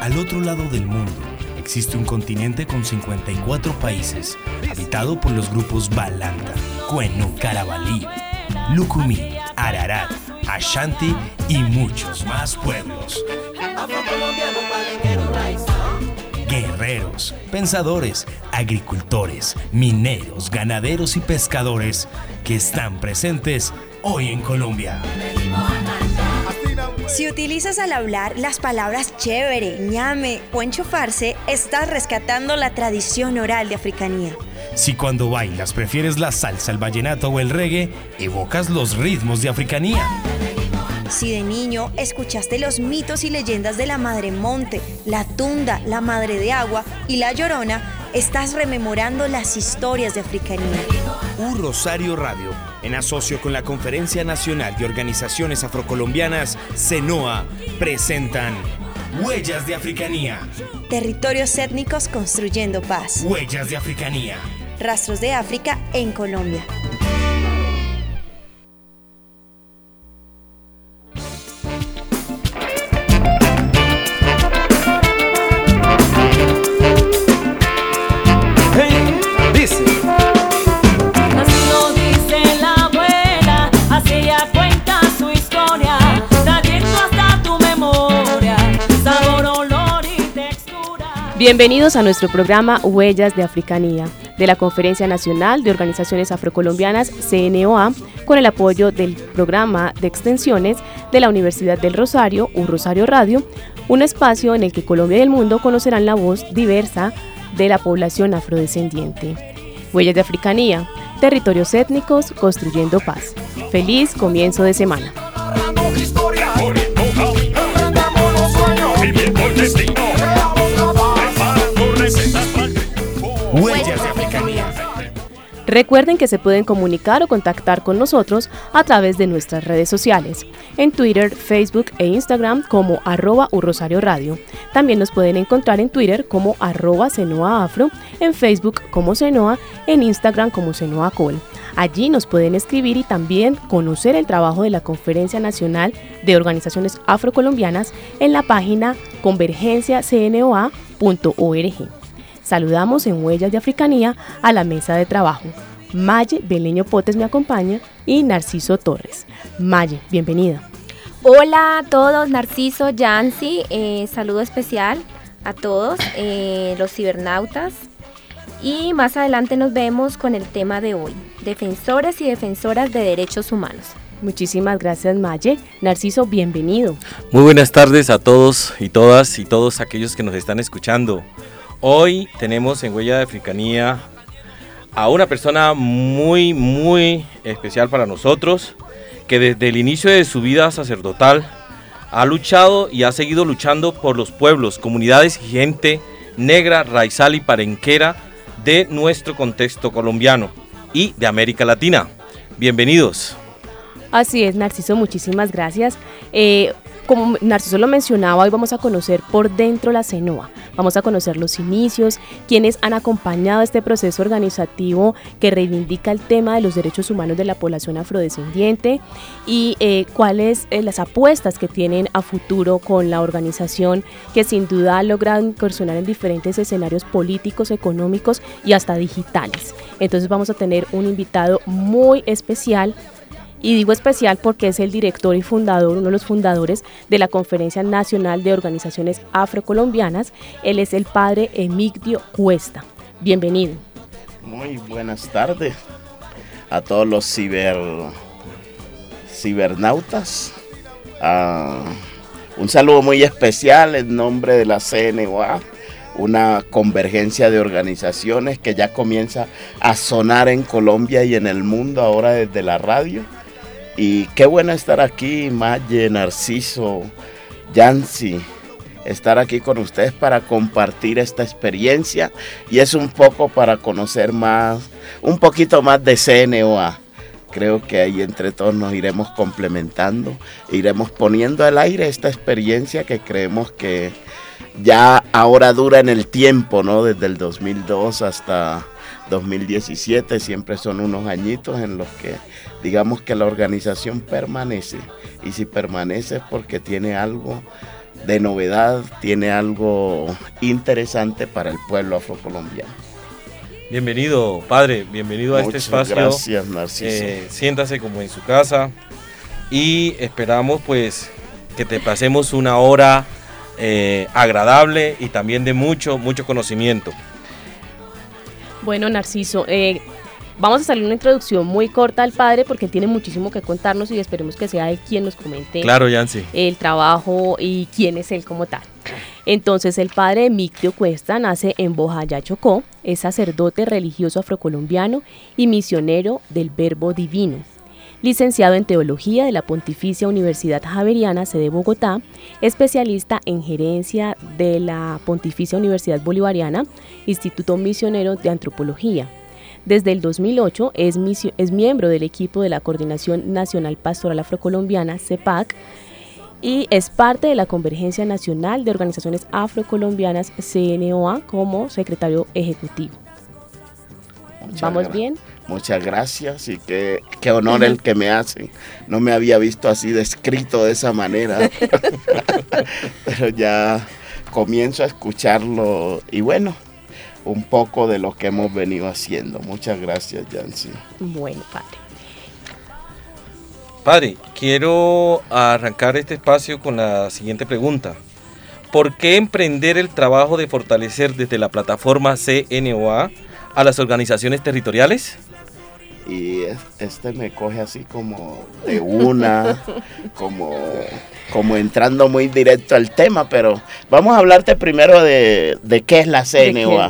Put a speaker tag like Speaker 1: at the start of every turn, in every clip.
Speaker 1: Al otro lado del mundo existe un continente con 54 países, habitado por los grupos Balanta, Cuenu, Carabalí, Lucumí, Ararat, Ashanti y muchos más pueblos. Guerreros, pensadores, agricultores, mineros, ganaderos y pescadores que están presentes hoy en Colombia.
Speaker 2: Si utilizas al hablar las palabras chévere, ñame o enchufarse, estás rescatando la tradición oral de africanía.
Speaker 1: Si cuando bailas prefieres la salsa, el vallenato o el reggae, evocas los ritmos de africanía.
Speaker 2: Si de niño escuchaste los mitos y leyendas de la Madre Monte, la Tunda, la Madre de Agua y la Llorona, estás rememorando las historias de africanía.
Speaker 1: Un Rosario Radio, en asocio con la Conferencia Nacional de Organizaciones Afrocolombianas, CENOA, presentan Huellas de Africanía.
Speaker 2: Territorios étnicos construyendo paz.
Speaker 1: Huellas de Africanía.
Speaker 2: Rastros de África en Colombia.
Speaker 3: Bienvenidos a nuestro programa Huellas de Africanía de la Conferencia Nacional de Organizaciones Afrocolombianas CNOA con el apoyo del programa de extensiones de la Universidad del Rosario, Un Rosario Radio, un espacio en el que Colombia y el mundo conocerán la voz diversa de la población afrodescendiente. Huellas de Africanía, territorios étnicos construyendo paz. Feliz comienzo de semana. Recuerden que se pueden comunicar o contactar con nosotros a través de nuestras redes sociales, en Twitter, Facebook e Instagram como arroba Urrosario Radio. También nos pueden encontrar en Twitter como arroba Senoa Afro, en Facebook como Senoa, en Instagram como Senoa Col. Allí nos pueden escribir y también conocer el trabajo de la Conferencia Nacional de Organizaciones Afrocolombianas en la página convergenciacnoa.org. Saludamos en Huellas de Africanía a la mesa de trabajo. Maye Beleño Potes me acompaña y Narciso Torres. Maye, bienvenida.
Speaker 4: Hola a todos, Narciso, Yancy, eh, saludo especial a todos eh, los cibernautas. Y más adelante nos vemos con el tema de hoy, defensores y defensoras de derechos humanos.
Speaker 3: Muchísimas gracias Maye. Narciso, bienvenido.
Speaker 5: Muy buenas tardes a todos y todas y todos aquellos que nos están escuchando. Hoy tenemos en Huella de Africanía a una persona muy, muy especial para nosotros, que desde el inicio de su vida sacerdotal ha luchado y ha seguido luchando por los pueblos, comunidades y gente negra, raizal y parenquera de nuestro contexto colombiano y de América Latina. Bienvenidos.
Speaker 3: Así es, Narciso, muchísimas gracias. Eh, como Narciso lo mencionaba, hoy vamos a conocer por dentro la CENOA. Vamos a conocer los inicios, quienes han acompañado este proceso organizativo que reivindica el tema de los derechos humanos de la población afrodescendiente y eh, cuáles eh, las apuestas que tienen a futuro con la organización que sin duda ha logrado incursionar en diferentes escenarios políticos, económicos y hasta digitales. Entonces vamos a tener un invitado muy especial y digo especial porque es el director y fundador, uno de los fundadores de la Conferencia Nacional de Organizaciones Afrocolombianas. Él es el padre Emigdio Cuesta. Bienvenido.
Speaker 6: Muy buenas tardes a todos los ciber, cibernautas. Ah, un saludo muy especial en nombre de la CNOA, una convergencia de organizaciones que ya comienza a sonar en Colombia y en el mundo ahora desde la radio Y qué bueno estar aquí, Maye, Narciso, Yancy, estar aquí con ustedes para compartir esta experiencia y es un poco para conocer más, un poquito más de CNOA. Creo que ahí entre todos nos iremos complementando, iremos poniendo al aire esta experiencia que creemos que ya ahora dura en el tiempo, ¿no? Desde el 2002 hasta 2017, siempre son unos añitos en los que digamos que la organización permanece. Y si permanece es porque tiene algo de novedad, tiene algo interesante para el pueblo afrocolombiano.
Speaker 5: Bienvenido, padre, bienvenido a este espacio.
Speaker 6: Gracias, Narciso.
Speaker 5: Eh, siéntase como en su casa y esperamos pues que te pasemos una hora eh, agradable y también de mucho, mucho conocimiento.
Speaker 3: Bueno, Narciso, eh, vamos a salir una introducción muy corta al padre porque él tiene muchísimo que contarnos y esperemos que sea él quien nos comente
Speaker 5: Claro, Yancy.
Speaker 3: el trabajo y quién es él como tal. Entonces, el padre Mictio Cuesta nace en Bojayá, Chocó, es sacerdote religioso afrocolombiano y misionero del Verbo Divino. Licenciado en Teología de la Pontificia Universidad Javeriana, sede Bogotá, especialista en gerencia de la Pontificia Universidad Bolivariana, Instituto Misionero de Antropología. Desde el 2008 es, miembro del equipo de la Coordinación Nacional Pastoral Afrocolombiana, CEPAC, y es parte de la Convergencia Nacional de Organizaciones Afrocolombianas, CNOA, como secretario ejecutivo.
Speaker 6: Muchas
Speaker 3: ¿Vamos bien?
Speaker 6: Muchas gracias y qué, qué honor el que me hacen. No me había visto así descrito de esa manera, pero ya comienzo a escucharlo y bueno, un poco de lo que hemos venido haciendo. Muchas gracias, Yancy.
Speaker 3: Bueno, padre.
Speaker 5: Padre, quiero arrancar este espacio con la siguiente pregunta. ¿Por qué emprender el trabajo de fortalecer desde la plataforma CNOA a las organizaciones territoriales?
Speaker 6: Y es- este me coge así como de una, como, como entrando muy directo al tema, pero vamos a hablarte primero de, de qué es la CNOA.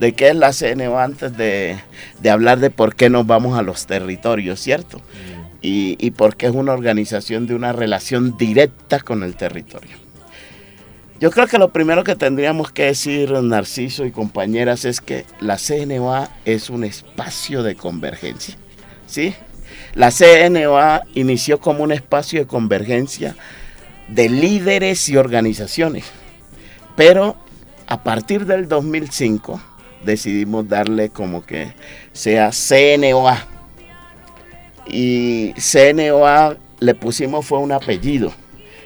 Speaker 6: De qué es la CNO antes de, de hablar de por qué nos vamos a los territorios, ¿cierto? Y, y por qué es una organización de una relación directa con el territorio. Yo creo que lo primero que tendríamos que decir, Narciso y compañeras, es que la CNOA es un espacio de convergencia, ¿sí? La CNOA inició como un espacio de convergencia de líderes y organizaciones, pero a partir del 2005 decidimos darle como que sea CNOA. Y CNOA le pusimos fue un apellido.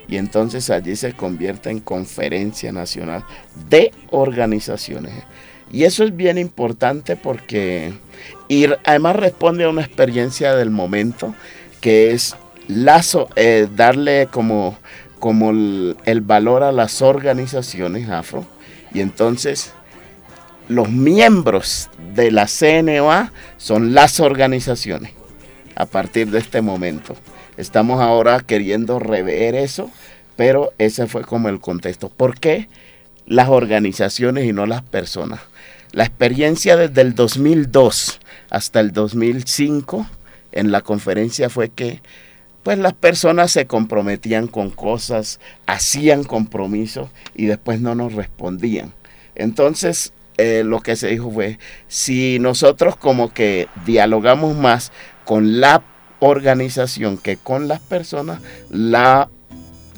Speaker 6: Y entonces allí se convierte en Conferencia Nacional de Organizaciones. Y eso es bien importante porque y además responde a una experiencia del momento que es lazo, eh, darle como, como el, el valor a las organizaciones afro. Y entonces los miembros de la CNOA son las organizaciones a partir de este momento. Estamos ahora queriendo rever eso, pero ese fue como el contexto. ¿Por qué las organizaciones y no las personas? La experiencia desde el 2002 hasta el 2005 en la conferencia fue que pues las personas se comprometían con cosas, hacían compromisos y después no nos respondían. Entonces, eh, lo que se dijo fue, si nosotros como que dialogamos más con la organización que con las personas, la,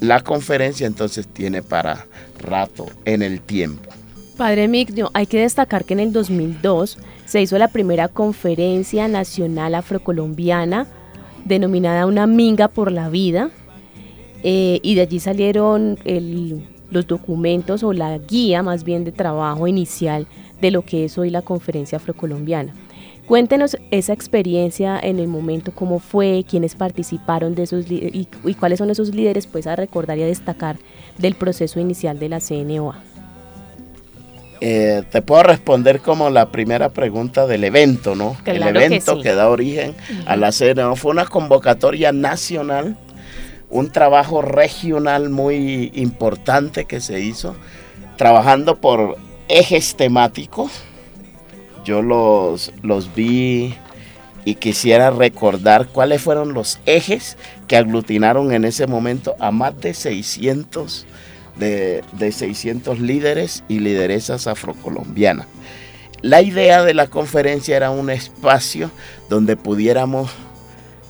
Speaker 6: la conferencia entonces tiene para rato en el tiempo.
Speaker 3: Padre Migdio, hay que destacar que en el 2002 se hizo la primera conferencia nacional afrocolombiana denominada Una Minga por la Vida eh, y de allí salieron los documentos o la guía más bien de trabajo inicial de lo que es hoy la conferencia afrocolombiana. Cuéntenos esa experiencia en el momento, cómo fue, quiénes participaron de esos y, y cuáles son esos líderes, pues a recordar y a destacar del proceso inicial de la CNOA.
Speaker 6: Eh, te puedo responder como la primera pregunta del evento, ¿no?
Speaker 3: Claro
Speaker 6: el
Speaker 3: que
Speaker 6: evento
Speaker 3: sí.
Speaker 6: que, da origen a la CNO fue una convocatoria nacional, un trabajo regional muy importante que se hizo, trabajando por ejes temáticos. Yo los, los vi y quisiera recordar cuáles fueron los ejes que aglutinaron en ese momento a más de 600 de, de 600 líderes y lideresas afrocolombianas. La idea de la conferencia era un espacio donde pudiéramos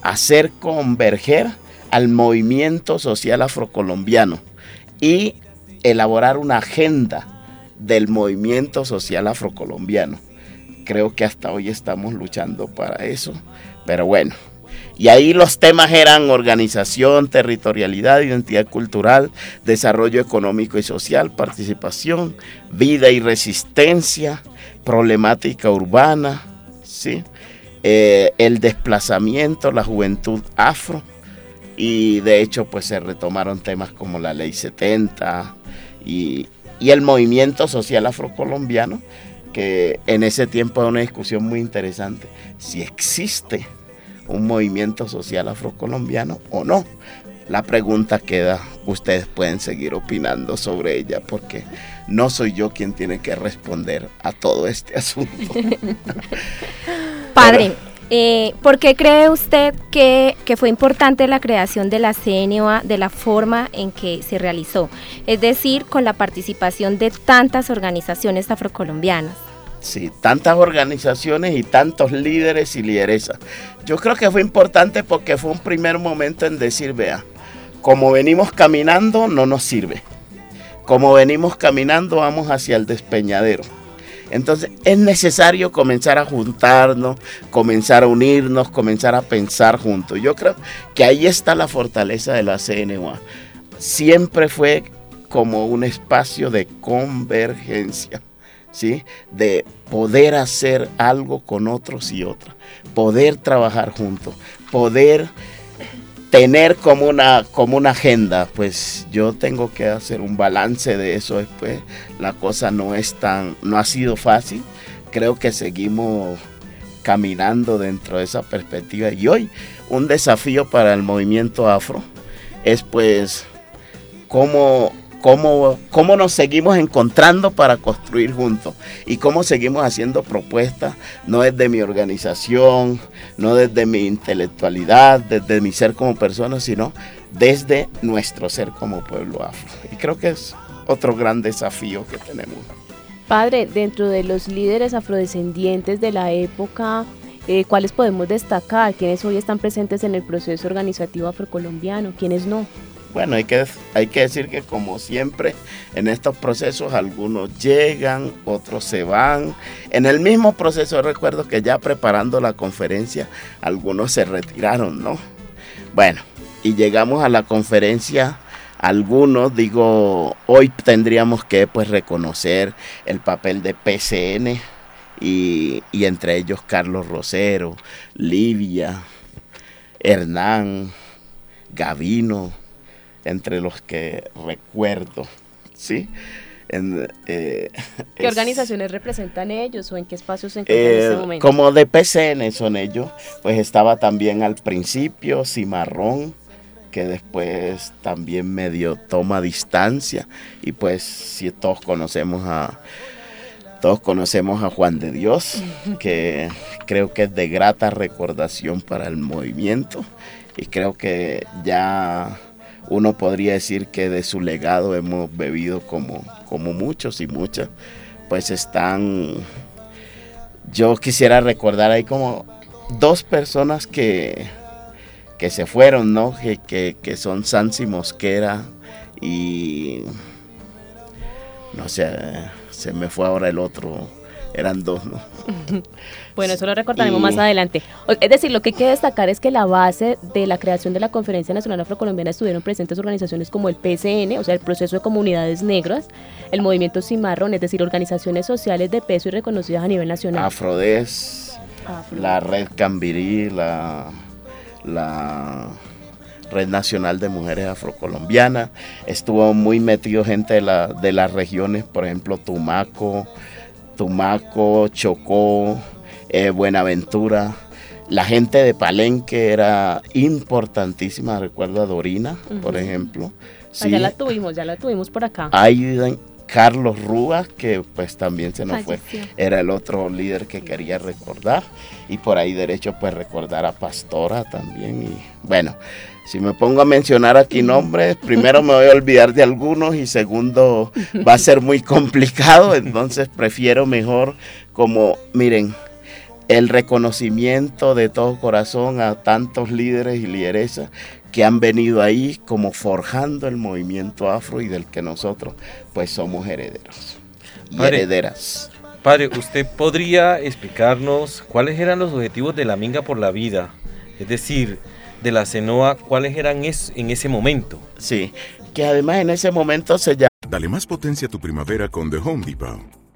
Speaker 6: hacer converger al movimiento social afrocolombiano y elaborar una agenda del movimiento social afrocolombiano. Creo que hasta hoy estamos luchando para eso, pero bueno. Y ahí los temas eran organización, territorialidad, identidad cultural, desarrollo económico y social, participación, vida y resistencia, problemática urbana, ¿sí? Eh, el desplazamiento, la juventud afro, y de hecho pues se retomaron temas como la ley 70 y, y el movimiento social afrocolombiano, que en ese tiempo era una discusión muy interesante, si existe un movimiento social afrocolombiano o no. La pregunta queda, ustedes pueden seguir opinando sobre ella porque no soy yo quien tiene que responder a todo este asunto.
Speaker 4: Padre, eh, ¿por qué cree usted que, que fue importante la creación de la CNOA de la forma en que se realizó? Es decir, con la participación de tantas organizaciones afrocolombianas.
Speaker 6: Sí, tantas organizaciones y tantos líderes y lideresas. Yo creo que fue importante porque fue un primer momento en decir, vea, como venimos caminando no nos sirve. Como venimos caminando vamos hacia el despeñadero. Entonces es necesario comenzar a juntarnos, comenzar a unirnos, comenzar a pensar juntos. Yo creo que ahí está la fortaleza de la CNUA. Siempre fue como un espacio de convergencia. ¿Sí? De poder hacer algo con otros y otras, poder trabajar juntos, poder tener como una, como una agenda, pues yo tengo que hacer un balance de eso después. La cosa no es tan, no ha sido fácil. Creo que seguimos caminando dentro de esa perspectiva. Y hoy un desafío para el movimiento afro es pues cómo cómo, cómo nos seguimos encontrando para construir juntos y cómo seguimos haciendo propuestas, no desde mi organización, no desde mi intelectualidad, desde mi ser como persona, sino desde nuestro ser como pueblo afro. Y creo que es otro gran desafío que tenemos.
Speaker 3: Padre, dentro de los líderes afrodescendientes de la época, eh, ¿cuáles podemos destacar? ¿Quiénes hoy están presentes en el proceso organizativo afrocolombiano? ¿Quiénes no?
Speaker 6: Bueno, hay que, hay que decir que como siempre en estos procesos algunos llegan, otros se van. En el mismo proceso recuerdo que ya preparando la conferencia algunos se retiraron, ¿no? Bueno, y llegamos a la conferencia algunos, digo, hoy tendríamos que pues reconocer el papel de PCN y, y entre ellos Carlos Rosero, Livia, Hernán, Gavino, entre los que recuerdo, ¿sí? En,
Speaker 3: eh, ¿Qué es, organizaciones representan ellos o en qué espacios se encuentran en
Speaker 6: eh,
Speaker 3: este momento?
Speaker 6: Como de PCN son ellos, pues estaba también al principio Cimarrón, que después también medio toma distancia y pues si todos conocemos a todos conocemos a Juan de Dios, que creo que es de grata recordación para el movimiento y creo que ya uno podría decir que de su legado hemos bebido como, como muchos y muchas, pues están, yo quisiera recordar ahí como dos personas que, que se fueron, ¿no? Que, que, que son Sansi Mosquera y, no sé, se me fue ahora el otro, eran dos, ¿no?
Speaker 3: Bueno, eso lo recordaremos y... más adelante. Es decir, lo que hay que destacar es que la base de la creación de la Conferencia Nacional Afrocolombiana estuvieron presentes organizaciones como el PCN, o sea, el Proceso de Comunidades Negras, el Movimiento Cimarrón, es decir, organizaciones sociales de peso y reconocidas a nivel nacional.
Speaker 6: Afrodes, Afro. la Red Cambirí, la, la Red Nacional de Mujeres Afrocolombianas, estuvo muy metido gente de, la, de las regiones, por ejemplo, Tumaco, Tumaco, Chocó, eh, Buenaventura. La gente de Palenque era importantísima, recuerdo a Dorina, uh -huh. por ejemplo.
Speaker 3: Sí. Ah, ya la tuvimos, ya la tuvimos por acá.
Speaker 6: Hay Carlos Rúa, que pues también se nos fue, era el otro líder que quería recordar, y por ahí derecho pues recordar a Pastora también, y bueno, si me pongo a mencionar aquí nombres, primero me voy a olvidar de algunos y segundo va a ser muy complicado, entonces prefiero mejor como, miren, el reconocimiento de todo corazón a tantos líderes y lideresas que han venido ahí como forjando el movimiento afro y del que nosotros pues somos herederos y
Speaker 5: Padre.
Speaker 6: herederas.
Speaker 5: Padre, ¿usted podría explicarnos cuáles eran los objetivos de la Minga por la Vida? Es decir, de la CENOA, ¿cuáles eran es- en ese momento?
Speaker 6: Sí, que además en ese momento se llama
Speaker 7: Dale más potencia a tu primavera con The Home Depot.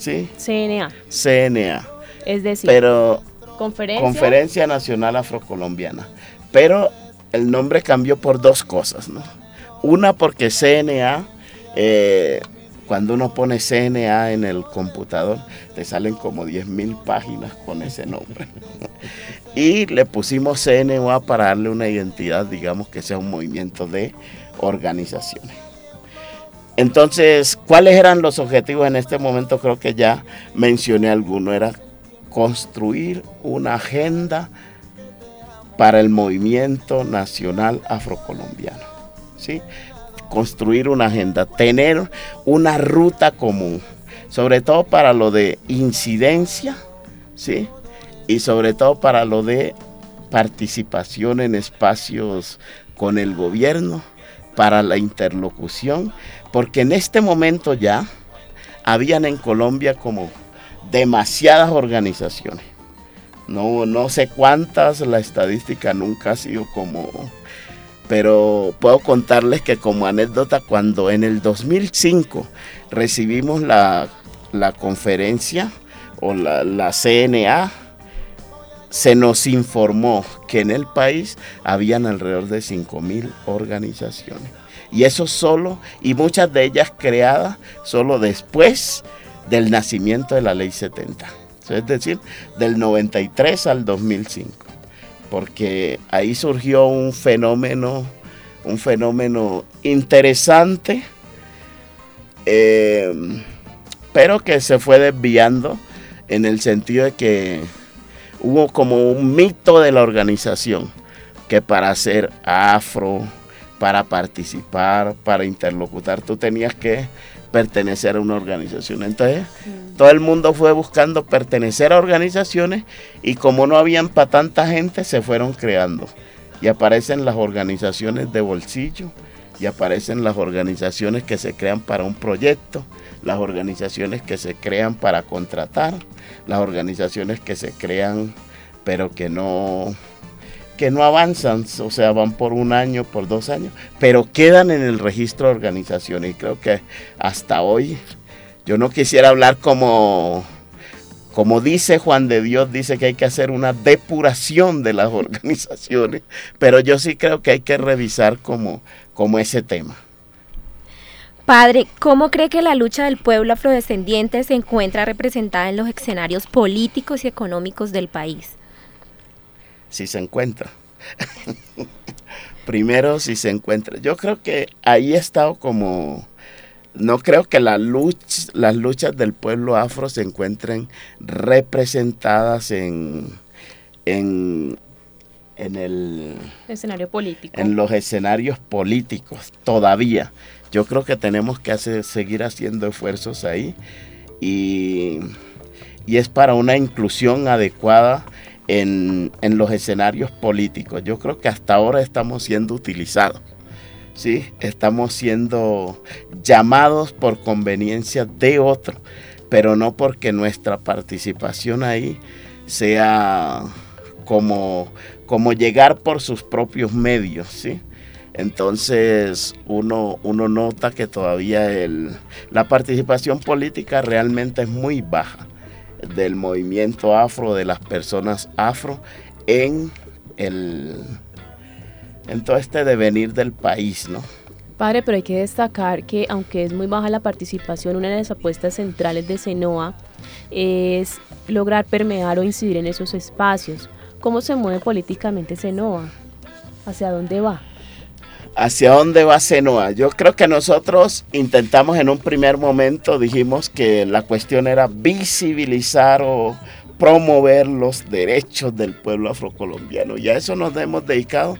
Speaker 6: ¿Sí?
Speaker 3: CNA,
Speaker 6: CNA.
Speaker 3: es decir,
Speaker 6: Pero
Speaker 3: conferencia.
Speaker 6: Conferencia Nacional Afrocolombiana. Pero el nombre cambió por dos cosas, ¿no? Una porque CNA, eh, cuando uno pone CNA en el computador, te salen como 10.000 páginas con ese nombre. y le pusimos CNA para darle una identidad, digamos que sea un movimiento de organizaciones. Entonces, ¿cuáles eran los objetivos en este momento? Creo que ya mencioné alguno. Era construir una agenda para el movimiento nacional afrocolombiano. ¿sí? Construir una agenda, tener una ruta común, sobre todo para lo de incidencia, ¿sí? y sobre todo para lo de participación en espacios con el gobierno, para la interlocución, porque en este momento ya habían en Colombia como demasiadas organizaciones. No, no sé cuántas, la estadística nunca ha sido como... Pero puedo contarles que como anécdota, cuando en el 2005 recibimos la, la conferencia o la, la CNA, se nos informó que en el país habían alrededor de 5.000 organizaciones. Y eso solo, y muchas de ellas creadas solo después del nacimiento de la ley 70. Es decir, del 93 al 2005. Porque ahí surgió un fenómeno, un fenómeno interesante, eh, pero que se fue desviando en el sentido de que hubo como un mito de la organización, que para ser afro, para participar, para interlocutar, tú tenías que pertenecer a una organización. Entonces, todo el mundo fue buscando pertenecer a organizaciones y como no habían para tanta gente, se fueron creando. Y aparecen las organizaciones de bolsillo, y aparecen las organizaciones que se crean para un proyecto, las organizaciones que se crean para contratar, las organizaciones que se crean pero que no que no avanzan, o sea, van por un año, por dos años, pero quedan en el registro de organizaciones. Y creo que hasta hoy, yo no quisiera hablar como, como dice Juan de Dios, dice que hay que hacer una depuración de las organizaciones, pero yo sí creo que hay que revisar como, como ese tema.
Speaker 4: Padre, ¿cómo cree que la lucha del pueblo afrodescendiente se encuentra representada en los escenarios políticos y económicos del país?
Speaker 6: si se encuentra. Primero, si se encuentra. Yo creo que ahí he estado como... No creo que la las luchas del pueblo afro se encuentren representadas en, en, en, el,
Speaker 3: Escenario político.
Speaker 6: en los escenarios políticos todavía. Yo creo que tenemos que seguir haciendo esfuerzos ahí y, es para una inclusión adecuada en, en los escenarios políticos. Yo creo que hasta ahora estamos siendo utilizados. ¿sí? Estamos siendo llamados por conveniencia de otro, pero no porque nuestra participación ahí sea como, como llegar por sus propios medios. ¿sí? Entonces uno, uno nota que todavía el, la participación política realmente es muy baja del movimiento afro, de las personas afro en, el, en todo este devenir del país, ¿no?
Speaker 3: Padre, pero hay que destacar que aunque es muy baja la participación, una de las apuestas centrales de Senoa es lograr permear o incidir en esos espacios. ¿Cómo se mueve políticamente Senoa? ¿Hacia dónde va?
Speaker 6: ¿Hacia dónde va Senoa? Yo creo que nosotros intentamos en un primer momento, dijimos que la cuestión era visibilizar o promover los derechos del pueblo afrocolombiano. Y a eso nos hemos dedicado,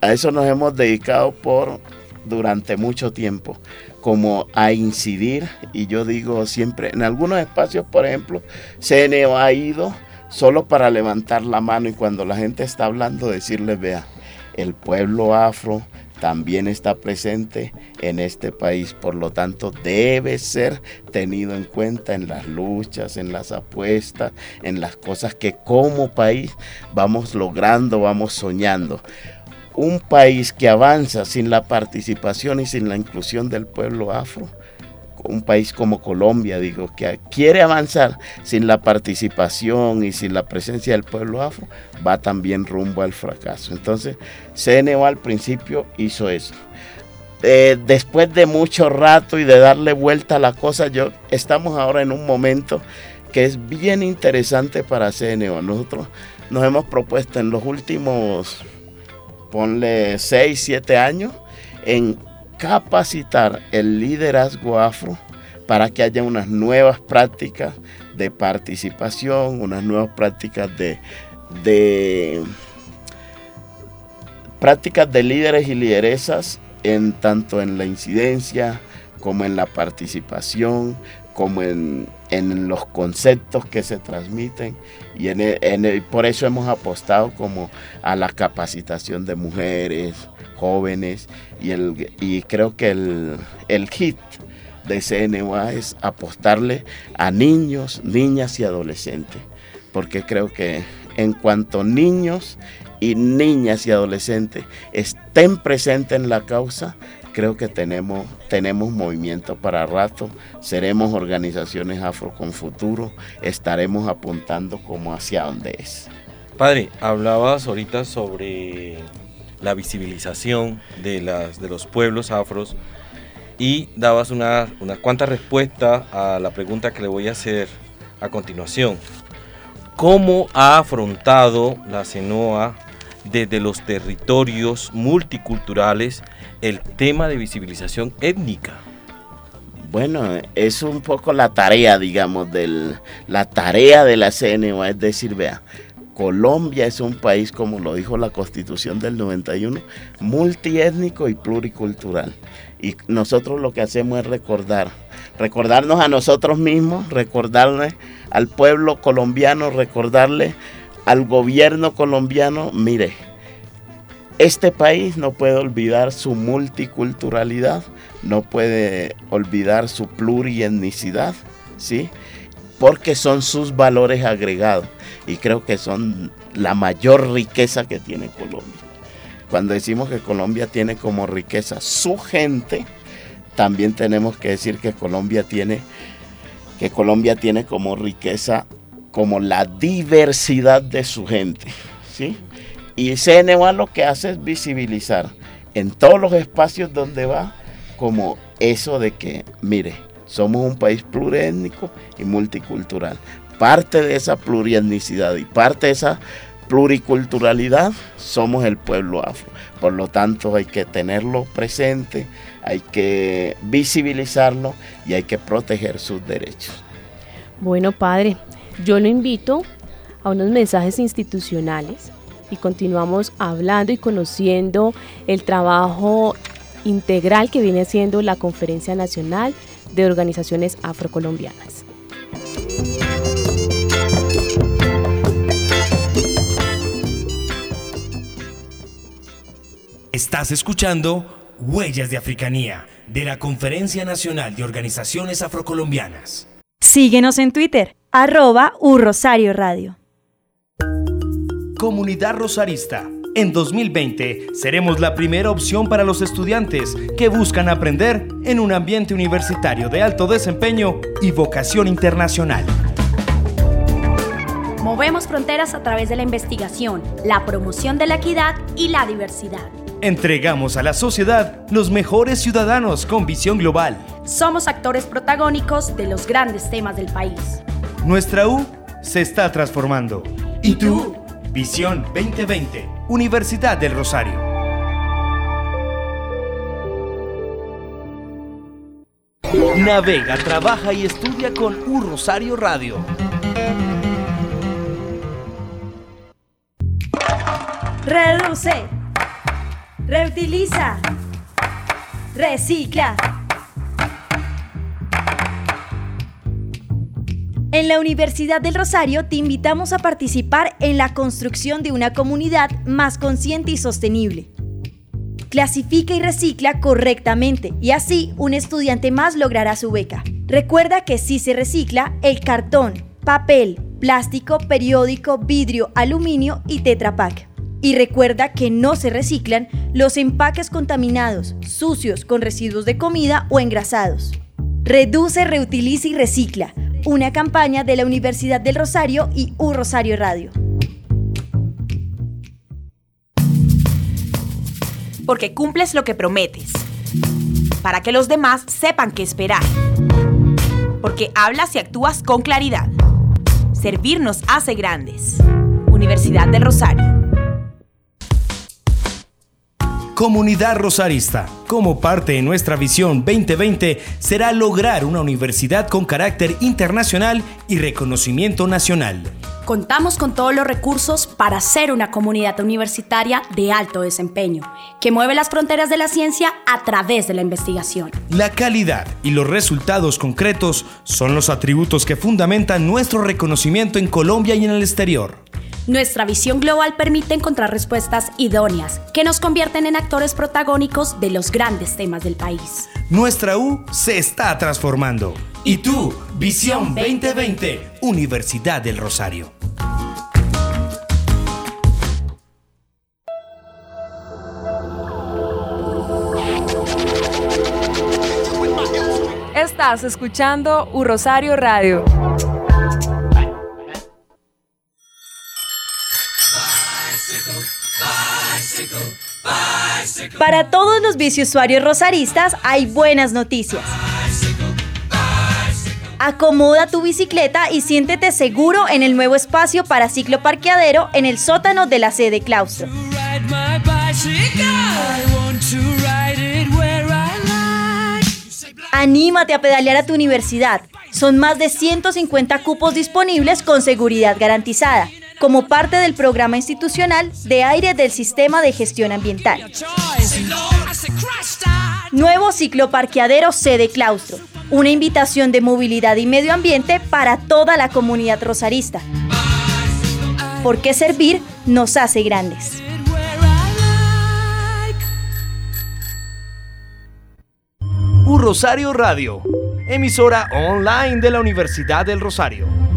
Speaker 6: a eso nos hemos dedicado por durante mucho tiempo, como a incidir, y yo digo siempre, en algunos espacios, por ejemplo, CNE ha ido solo para levantar la mano y cuando la gente está hablando decirle, vea, el pueblo afro también está presente en este país, por lo tanto debe ser tenido en cuenta en las luchas, en las apuestas, en las cosas que como país vamos logrando, vamos soñando. Un país que avanza sin la participación y sin la inclusión del pueblo afro, un país como Colombia, digo, que quiere avanzar sin la participación y sin la presencia del pueblo afro, va también rumbo al fracaso. Entonces, CNO al principio hizo eso. Eh, después de mucho rato y de darle vuelta a la cosa, yo, estamos ahora en un momento que es bien interesante para CNO. Nosotros nos hemos propuesto en los últimos ponle 6, 7 años en capacitar el liderazgo afro para que haya unas nuevas prácticas de participación, unas nuevas prácticas de, de prácticas de líderes y lideresas en tanto en la incidencia como en la participación, como en, los conceptos que se transmiten y en, por eso hemos apostado como a la capacitación de mujeres, jóvenes y, el, y creo que el, el hit de CNUA es apostarle a niños, niñas y adolescentes, porque creo que en cuanto niños y niñas y adolescentes estén presentes en la causa, creo que tenemos, tenemos movimiento para rato, seremos organizaciones afro con futuro, estaremos apuntando como hacia donde es.
Speaker 5: Padre, hablabas ahorita sobre la visibilización de, las, de los pueblos afros y dabas una, una cuanta respuesta a la pregunta que le voy a hacer a continuación. ¿Cómo ha afrontado la CENOA desde los territorios multiculturales el tema de visibilización étnica?
Speaker 6: Bueno, es un poco la tarea, digamos, del, la tarea de la CNO, es decir, vea, Colombia es un país, como lo dijo la Constitución del 91, multiétnico y pluricultural. Y nosotros lo que hacemos es recordar, recordarnos a nosotros mismos, recordarle al pueblo colombiano, recordarle al gobierno colombiano, mire, este país no puede olvidar su multiculturalidad, no puede olvidar su plurietnicidad, ¿sí? Porque son sus valores agregados y creo que son la mayor riqueza que tiene Colombia. Cuando decimos que Colombia tiene como riqueza su gente, también tenemos que decir que Colombia tiene que Colombia tiene como riqueza como la diversidad de su gente, ¿sí? Y CNA lo que hace es visibilizar en todos los espacios donde va como eso de que, mire, somos un país pluriétnico y multicultural. Parte de esa plurietnicidad y parte de esa pluriculturalidad somos el pueblo afro. Por lo tanto hay que tenerlo presente, hay que visibilizarlo y hay que proteger sus derechos.
Speaker 3: Bueno, padre, yo lo invito a unos mensajes institucionales y continuamos hablando y conociendo el trabajo integral que viene haciendo la Conferencia Nacional de Organizaciones Afrocolombianas.
Speaker 1: Estás escuchando Huellas de Africanía de la Conferencia Nacional de Organizaciones Afrocolombianas.
Speaker 8: Síguenos en Twitter, arroba Radio.
Speaker 1: Comunidad Rosarista, En 2020 seremos la primera opción para los estudiantes que buscan aprender en un ambiente universitario de alto desempeño y vocación internacional.
Speaker 9: Movemos fronteras a través de la investigación, la promoción de la equidad y la diversidad.
Speaker 1: Entregamos a la sociedad los mejores ciudadanos con visión global.
Speaker 9: Somos actores protagónicos de los grandes temas del país.
Speaker 1: Nuestra U se está transformando. ¿Y tú? Visión 2020, Universidad del Rosario. Navega, trabaja y estudia con U Rosario Radio.
Speaker 2: Reduce, reutiliza, recicla. En la Universidad del Rosario te invitamos a participar en la construcción de una comunidad más consciente y sostenible. Clasifica y recicla correctamente y así un estudiante más logrará su beca. Recuerda que si se recicla el cartón, papel, plástico, periódico, vidrio, aluminio y Tetra Pak. Y recuerda que no se reciclan los empaques contaminados, sucios, con residuos de comida o engrasados. Reduce, reutiliza y recicla. Una campaña de la Universidad del Rosario y U Rosario Radio.
Speaker 10: Porque cumples lo que prometes. Para que los demás sepan qué esperar. Porque hablas y actúas con claridad. Servir nos hace grandes. Universidad del Rosario.
Speaker 1: Comunidad Rosarista, como parte de nuestra visión 2020, será lograr una universidad con carácter internacional y reconocimiento nacional.
Speaker 9: Contamos con todos los recursos para ser una comunidad universitaria de alto desempeño, que mueve las fronteras de la ciencia a través de la investigación.
Speaker 1: La calidad y los resultados concretos son los atributos que fundamentan nuestro reconocimiento en Colombia y en el exterior.
Speaker 9: Nuestra visión global permite encontrar respuestas idóneas que nos convierten en actores protagónicos de los grandes temas del país.
Speaker 1: Nuestra U se está transformando. ¿Y tú? Visión 2020, Universidad del Rosario.
Speaker 11: Estás escuchando U Rosario Radio.
Speaker 2: Para todos los biciusuarios rosaristas hay buenas noticias. Acomoda tu bicicleta y siéntete seguro en el nuevo espacio para ciclo parqueadero en el sótano de la sede claustro. Anímate a pedalear a tu universidad. Son más de 150 cupos disponibles con seguridad garantizada, como parte del programa institucional de aire del Sistema de Gestión Ambiental. Nuevo ciclo parqueadero sede claustro. Una invitación de movilidad y medio ambiente para toda la comunidad rosarista. Porque servir nos hace grandes.
Speaker 1: U Rosario Radio, emisora online de la Universidad del Rosario.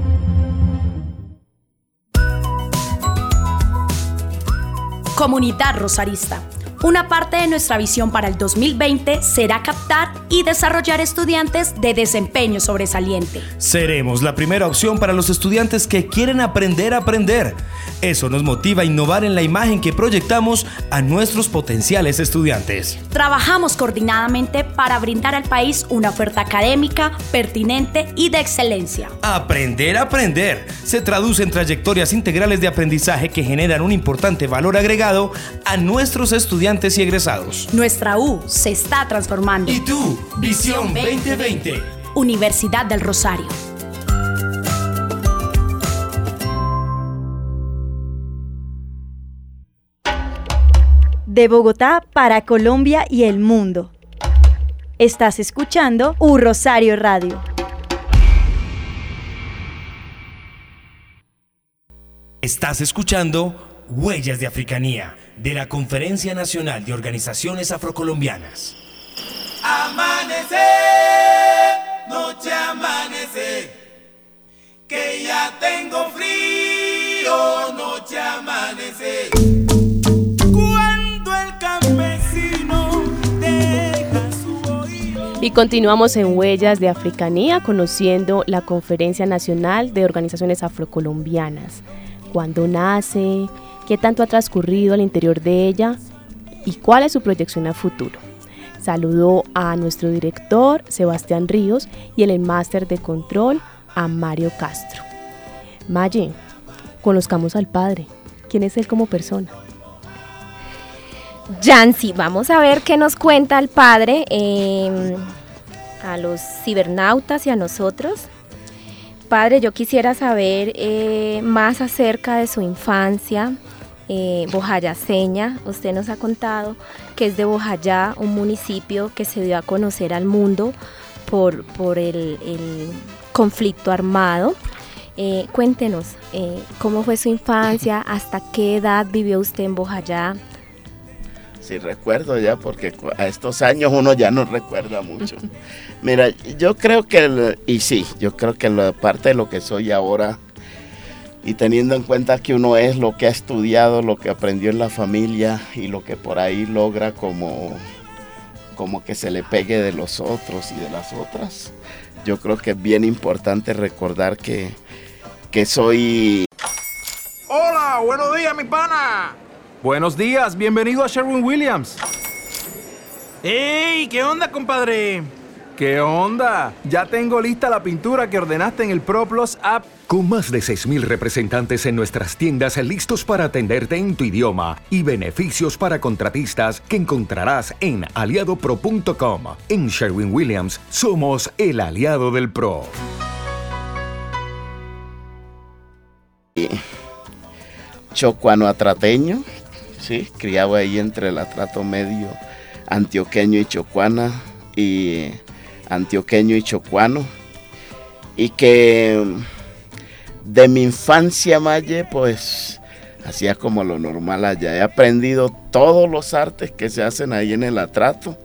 Speaker 9: Comunidad Rosarista. Una parte de nuestra visión para el 2020 será captar y desarrollar estudiantes de desempeño sobresaliente.
Speaker 1: Seremos la primera opción para los estudiantes que quieren aprender a aprender. Eso nos motiva a innovar en la imagen que proyectamos a nuestros potenciales estudiantes.
Speaker 9: Trabajamos coordinadamente para brindar al país una oferta académica, pertinente y de excelencia.
Speaker 1: Aprender a aprender se traduce en trayectorias integrales de aprendizaje que generan un importante valor agregado a nuestros estudiantes y egresados.
Speaker 9: Nuestra U se está transformando.
Speaker 1: ¿Y tú? Visión 2020.
Speaker 9: Universidad del Rosario.
Speaker 2: De Bogotá para Colombia y el mundo. Estás escuchando U Rosario Radio.
Speaker 1: Estás escuchando Huellas de Africanía de la Conferencia Nacional de Organizaciones Afrocolombianas.
Speaker 12: Amanecer, noche amanece, que ya tengo frío, noche amanece. Cuando el campesino deja su oído.
Speaker 3: Y continuamos en Huellas de Africanía conociendo la Conferencia Nacional de Organizaciones Afrocolombianas. Cuando nace, ¿Qué tanto ha transcurrido al interior de ella? ¿Y cuál es su proyección a futuro? Saludo a nuestro director Sebastián Ríos y el máster de control a Mario Castro. Maye, conozcamos al padre. ¿Quién es él como persona?
Speaker 4: Yancy, vamos a ver qué nos cuenta el padre eh, a los cibernautas y a nosotros. Padre, yo quisiera saber eh, más acerca de su infancia, eh, bojayaseña. Usted nos ha contado que es de Bojayá, un municipio que se dio a conocer al mundo por, por el, el conflicto armado. Eh, cuéntenos, eh, ¿cómo fue su infancia? ¿Hasta qué edad vivió usted en Bojayá?
Speaker 6: Sí, recuerdo ya, porque a estos años uno ya no recuerda mucho. Mira, yo creo que, y sí, yo creo que la parte de lo que soy ahora, y teniendo en cuenta que uno es lo que ha estudiado, lo que aprendió en la familia y lo que por ahí logra como, como que se le pegue de los otros y de las otras, yo creo que es bien importante recordar que, que soy
Speaker 13: Hola, buenos días, mi pana. Buenos días, bienvenido a Sherwin Williams. ¡Ey! ¿Qué onda, compadre? ¿Qué onda? Ya tengo lista la pintura que ordenaste en el ProPlus app.
Speaker 14: Con más de 6.000 representantes en nuestras tiendas listos para atenderte en tu idioma y beneficios para contratistas que encontrarás en aliadopro.com. En Sherwin Williams somos el aliado del PRO.
Speaker 6: chocuano atrateño, ¿sí? criado ahí entre el atrato medio antioqueño y chocuana y antioqueño y chocuano y que de mi infancia Maye pues hacía como lo normal allá he aprendido todos los artes que se hacen ahí en el atrato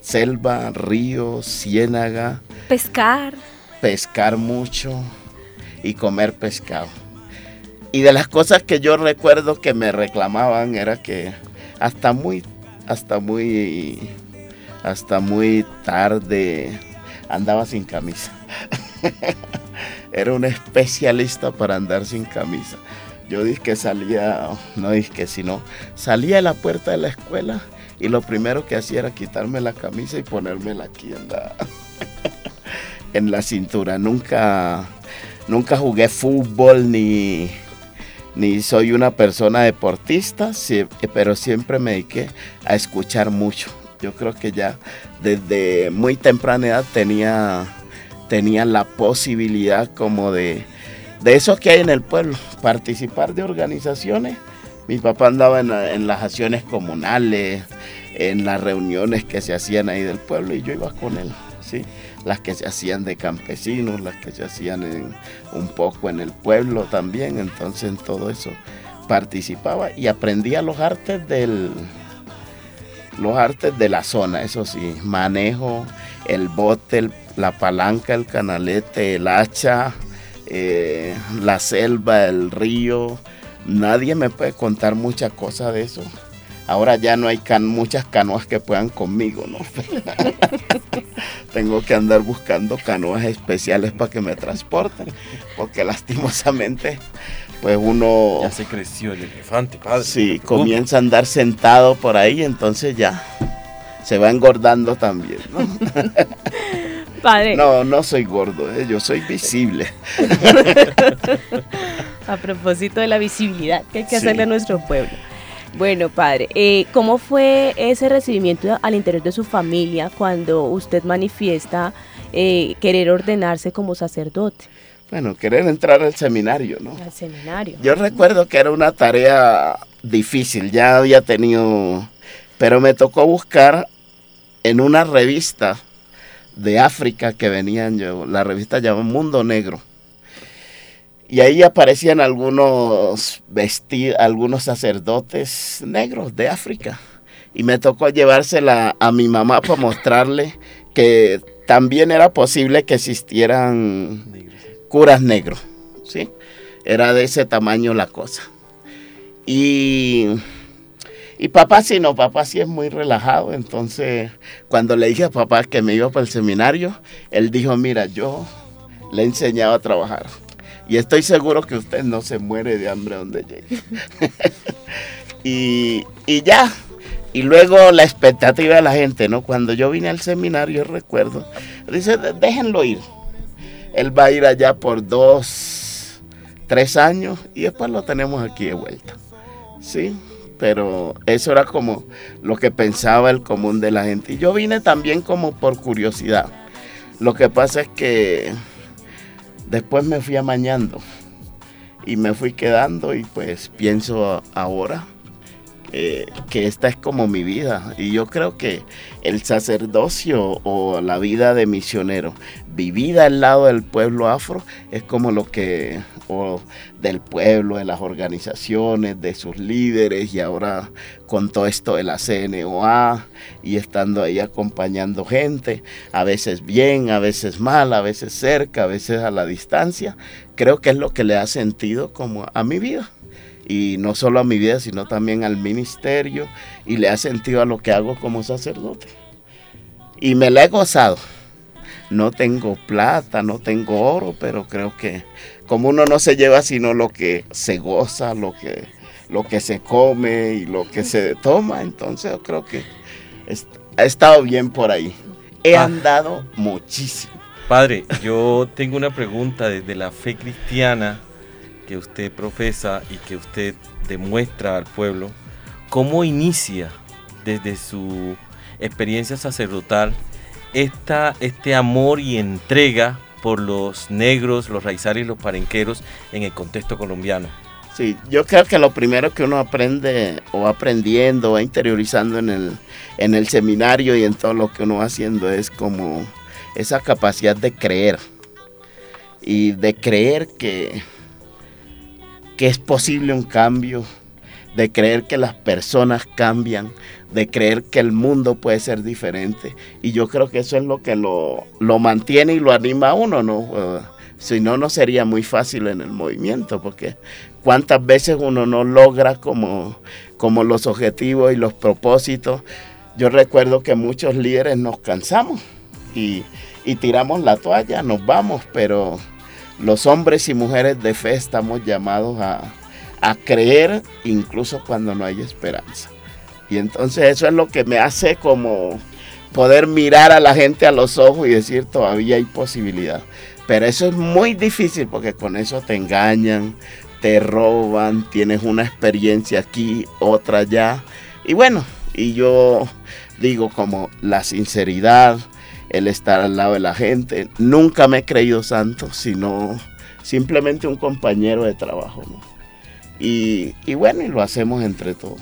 Speaker 6: selva río ciénaga
Speaker 4: Pescar.
Speaker 6: pescar mucho y comer pescado. Y de las cosas que yo recuerdo que me reclamaban era que hasta muy, hasta muy, hasta muy tarde andaba sin camisa. era un especialista para andar sin camisa. Yo dije que salía, no dije que sino, salía de la puerta de la escuela y lo primero que hacía era quitarme la camisa y ponérmela aquí en la, en la cintura. Nunca, nunca jugué fútbol ni, ni soy una persona deportista, pero siempre me dediqué a escuchar mucho. Yo creo que ya desde muy temprana edad tenía, tenía la posibilidad como de, de eso que hay en el pueblo, participar de organizaciones. Mi papá andaba en, la- en las acciones comunales, en las reuniones que se hacían ahí del pueblo y yo iba con él, ¿sí? Las que se hacían de campesinos, las que se hacían un poco en el pueblo también, entonces en todo eso participaba y aprendía los artes del los artes de la zona, eso sí, manejo, el bote, el- la palanca, el canalete, el hacha, eh, la selva, el río. Nadie me puede contar muchas cosas de eso. Ahora ya no hay can- muchas canoas que puedan conmigo, ¿no? Tengo que andar buscando canoas especiales para que me transporten, porque lastimosamente, pues uno...
Speaker 5: Ya se creció el elefante, padre.
Speaker 6: Sí, comienza a andar sentado por ahí, entonces ya se va engordando también, ¿no?
Speaker 3: Padre.
Speaker 6: No, no soy gordo, ¿eh? yo soy visible.
Speaker 3: A propósito de la visibilidad que hay que
Speaker 6: Sí.
Speaker 3: hacerle a nuestro pueblo. Bueno, padre, eh, ¿cómo fue ese recibimiento al interior de su familia cuando usted manifiesta eh, querer ordenarse como sacerdote
Speaker 6: Bueno, querer entrar al seminario, ¿no?
Speaker 3: al seminario?
Speaker 6: Yo recuerdo que era una tarea difícil, ya había tenido, pero me tocó buscar en una revista de África que venían la revista llamaba Mundo Negro. Y ahí aparecían algunos algunos sacerdotes negros de África. Y me tocó llevársela a mi mamá para mostrarle que también era posible que existieran curas negros. ¿sí? Era de ese tamaño la cosa. Y, Y papá sí, no, papá sí es muy relajado. Entonces, cuando le dije a papá que me iba para el seminario, él dijo, mira, yo le he enseñado a trabajar. Y estoy seguro que usted no se muere de hambre donde llegue. y, y ya. Y luego la expectativa de la gente, ¿no? Cuando yo vine al seminario, recuerdo, dice, déjenlo ir. Él va a ir allá por dos, tres años y después lo tenemos aquí de vuelta. ¿Sí? Pero eso era como lo que pensaba el común de la gente. Y yo vine también como por curiosidad. Lo que pasa es que después me fui amañando y me fui quedando y pues pienso ahora eh, que esta es como mi vida. Y yo creo que el sacerdocio o la vida de misionero vivida al lado del pueblo afro es como lo que, del pueblo, de las organizaciones, de sus líderes y ahora con todo esto de la CNOA y estando ahí acompañando gente, a veces bien, a veces mal, a veces cerca, a veces a la distancia, creo que es lo que le ha sentido como a mi vida y no solo a mi vida, sino también al ministerio y le ha sentido a lo que hago como sacerdote. Y me la he gozado. No tengo plata, no tengo oro, pero creo que como uno no se lleva sino lo que se goza, lo que, lo que se come y lo que se toma, entonces yo creo que ha estado bien por ahí. He
Speaker 5: Ah.
Speaker 6: andado muchísimo.
Speaker 5: Padre, yo tengo una pregunta desde la fe cristiana que usted profesa y que usted demuestra al pueblo. ¿Cómo inicia desde su experiencia sacerdotal esta, este amor y entrega por los negros, los raizales y los parenqueros en el contexto colombiano?
Speaker 6: Sí, yo creo que lo primero que uno aprende o va aprendiendo, va interiorizando en el, en el seminario y en todo lo que uno va haciendo es como esa capacidad de creer y de creer que, que es posible un cambio, de creer que las personas cambian, de creer que el mundo puede ser diferente. Y yo creo que eso es lo que lo, lo mantiene y lo anima a uno, ¿no? Uh, si no, no sería muy fácil en el movimiento, porque cuántas veces uno no logra como, como los objetivos y los propósitos. Yo recuerdo que muchos líderes nos cansamos y, y tiramos la toalla, nos vamos, pero los hombres y mujeres de fe estamos llamados a, a creer incluso cuando no hay esperanza. Y entonces eso es lo que me hace como poder mirar a la gente a los ojos y decir todavía hay posibilidad. Pero eso es muy difícil porque con eso te engañan, te roban, tienes una experiencia aquí, otra allá. Y bueno, y yo digo como la sinceridad, el estar al lado de la gente. Nunca me he creído santo, sino simplemente un compañero de trabajo. Y, y bueno, y lo hacemos entre todos.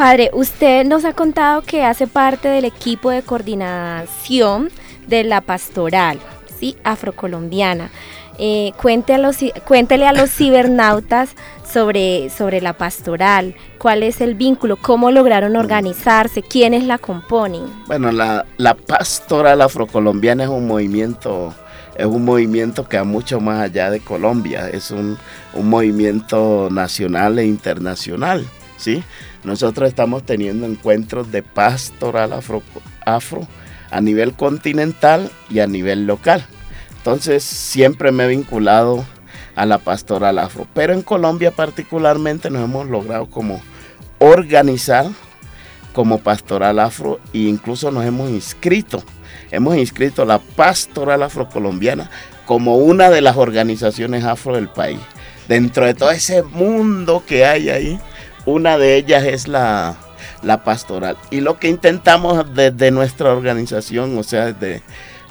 Speaker 4: Padre, usted nos ha contado que hace parte del equipo de coordinación de la pastoral, ¿sí? Afrocolombiana. Eh, cuente a los, cuéntele a los cibernautas sobre, sobre la pastoral, cuál es el vínculo, cómo lograron organizarse, quiénes la componen.
Speaker 6: Bueno, la, la pastoral afrocolombiana es un movimiento es un movimiento que va mucho más allá de Colombia, es un, un movimiento nacional e internacional, ¿sí? Nosotros estamos teniendo encuentros de pastoral afro, a nivel continental y a nivel local. Entonces siempre me he vinculado a la pastoral afro, pero en Colombia particularmente nos hemos logrado como organizar como pastoral afro e incluso nos hemos inscrito hemos inscrito la Pastoral Afrocolombiana como una de las organizaciones afro del país. Dentro de todo ese mundo que hay ahí, una de ellas es la, la pastoral. Y lo que intentamos desde nuestra organización, o sea, desde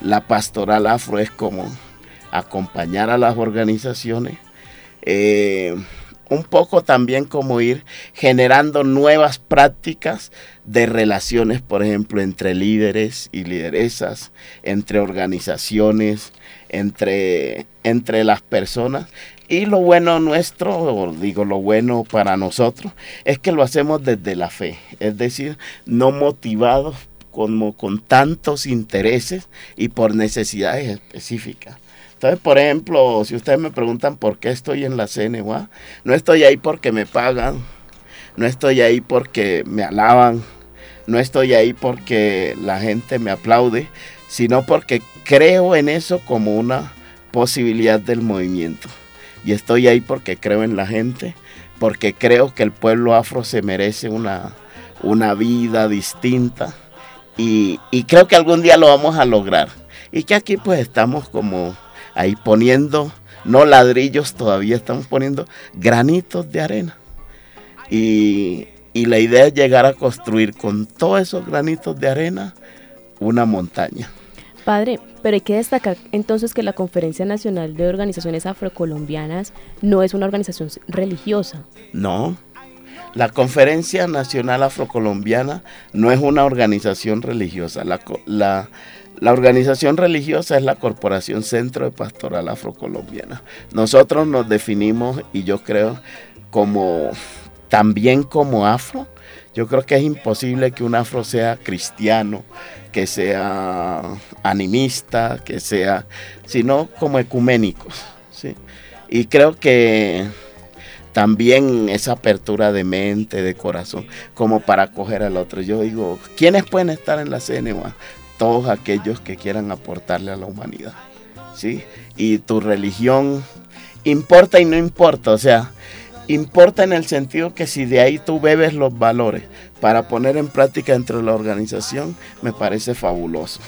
Speaker 6: la pastoral afro, es como acompañar a las organizaciones. Eh, un poco también como ir generando nuevas prácticas de relaciones, por ejemplo, entre líderes y lideresas, entre organizaciones, entre, entre las personas. Y lo bueno nuestro, o digo lo bueno para nosotros, es que lo hacemos desde la fe, es decir, no motivados como con tantos intereses y por necesidades específicas. Entonces, por ejemplo, si ustedes me preguntan por qué estoy en la CNUA, no estoy ahí porque me pagan, no estoy ahí porque me alaban, no estoy ahí porque la gente me aplaude, sino porque creo en eso como una posibilidad del movimiento. Y estoy ahí porque creo en la gente, porque creo que el pueblo afro se merece una, una vida distinta y, y creo que algún día lo vamos a lograr. Y que aquí pues estamos como ahí poniendo, no ladrillos todavía, estamos poniendo granitos de arena. Y, y la idea es llegar a construir con todos esos granitos de arena una montaña.
Speaker 3: Padre, pero hay que destacar entonces que la Conferencia Nacional de Organizaciones Afrocolombianas no es una organización religiosa.
Speaker 6: No, la Conferencia Nacional Afrocolombiana no es una organización religiosa. La, la organización religiosa es la Corporación Centro de Pastoral Afrocolombiana. Nosotros nos definimos, y yo creo, como también como afro. Yo creo que es imposible que un afro sea cristiano, que sea animista, que sea, sino como ecuménicos. ¿sí? Y creo que también esa apertura de mente, de corazón, como para acoger al otro. Yo digo, ¿quiénes pueden estar en la CNUA? Todos aquellos que quieran aportarle a la humanidad. ¿sí? Y tu religión importa y no importa, o sea, importa en el sentido que si de ahí tú bebes los valores para poner en práctica dentro de la organización, me parece fabuloso.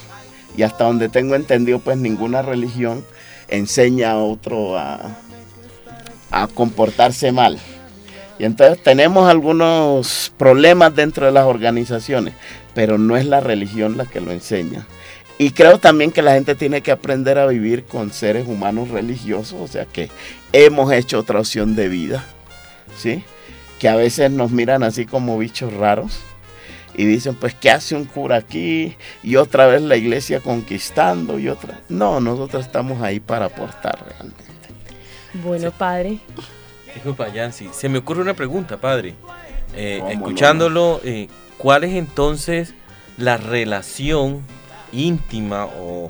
Speaker 6: Y hasta donde tengo entendido, pues ninguna religión enseña a otro a, a comportarse mal. Y entonces tenemos algunos problemas dentro de las organizaciones, pero no es la religión la que lo enseña. Y creo también que la gente tiene que aprender a vivir con seres humanos religiosos, o sea que hemos hecho otra opción de vida, ¿sí? Que a veces nos miran así como bichos raros y dicen, pues, ¿qué hace un cura aquí? Y otra vez la iglesia conquistando y otra. No, nosotros estamos ahí para aportar realmente.
Speaker 3: Bueno, padre.
Speaker 5: Disculpa, Yancy, se me ocurre una pregunta, padre. Eh, escuchándolo, eh, ¿cuál es entonces la relación íntima o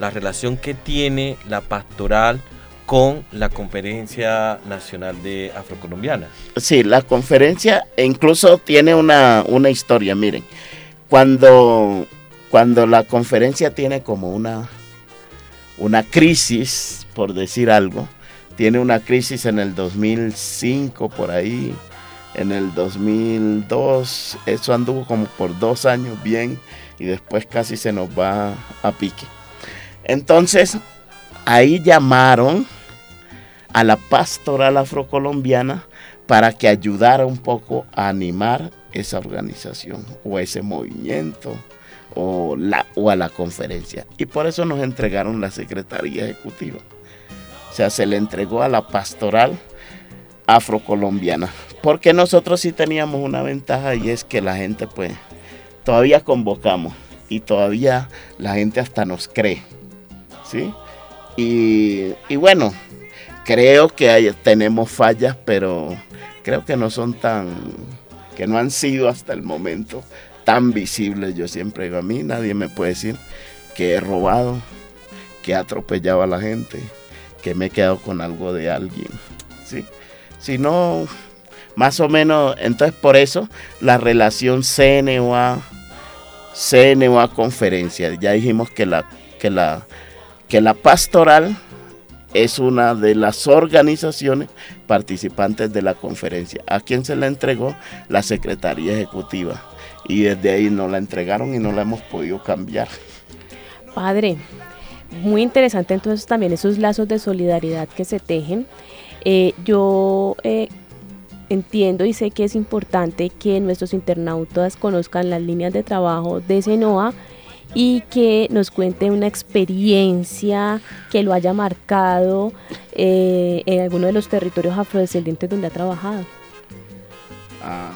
Speaker 5: la relación que tiene la pastoral con la Conferencia Nacional de Afrocolombiana?
Speaker 6: Sí, la conferencia incluso tiene una, una historia, miren. Cuando, cuando la conferencia tiene como una, una crisis, por decir algo, tiene una crisis en el 2005 por ahí, en el 2002, eso anduvo como por dos años bien y después casi se nos va a pique. Entonces, ahí llamaron a la pastoral afrocolombiana para que ayudara un poco a animar esa organización o ese movimiento o, la, o a la conferencia. Y por eso nos entregaron la Secretaría Ejecutiva. O sea, se le entregó a la pastoral afrocolombiana. Porque nosotros sí teníamos una ventaja y es que la gente pues todavía convocamos y todavía la gente hasta nos cree. ¿Sí? Y, y bueno, creo que tenemos fallas, pero creo que no son tan, que no han sido hasta el momento tan visibles. Yo siempre digo, a mí nadie me puede decir que he robado, que he atropellado a la gente, que me he quedado con algo de alguien. ¿sí? Sino, más o menos, entonces por eso la relación CNOA, CNOA conferencia, ya dijimos que la, que la, que la pastoral es una de las organizaciones participantes de la conferencia. ¿A quién se la entregó? La Secretaría Ejecutiva. Y desde ahí nos la entregaron y no la hemos podido cambiar.
Speaker 3: Padre, muy interesante entonces también esos lazos de solidaridad que se tejen. Eh, yo eh, entiendo y sé que es importante que nuestros internautas conozcan las líneas de trabajo de Senoa y que nos cuente una experiencia que lo haya marcado eh, en alguno de los territorios afrodescendientes donde ha trabajado.
Speaker 6: Ah,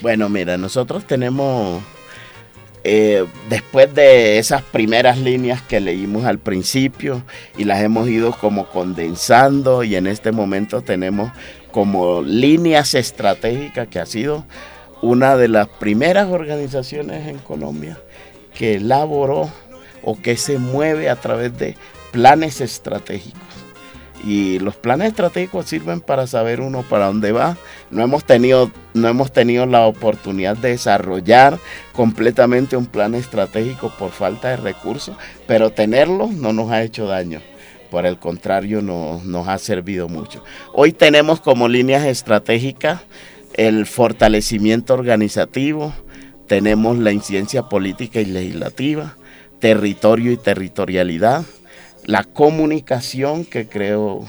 Speaker 6: bueno, mira, nosotros tenemos, eh, después de esas primeras líneas que leímos al principio y las hemos ido como condensando y en este momento tenemos como líneas estratégicas que ha sido una de las primeras organizaciones en Colombia que elaboró o que se mueve a través de planes estratégicos. Y los planes estratégicos sirven para saber uno para dónde va, no hemos tenido, no hemos tenido la oportunidad de desarrollar completamente un plan estratégico por falta de recursos, pero tenerlo no nos ha hecho daño. Por el contrario, nos, nos ha servido mucho. Hoy tenemos como líneas estratégicas el fortalecimiento organizativo, tenemos la incidencia política y legislativa, territorio y territorialidad, la comunicación que creo,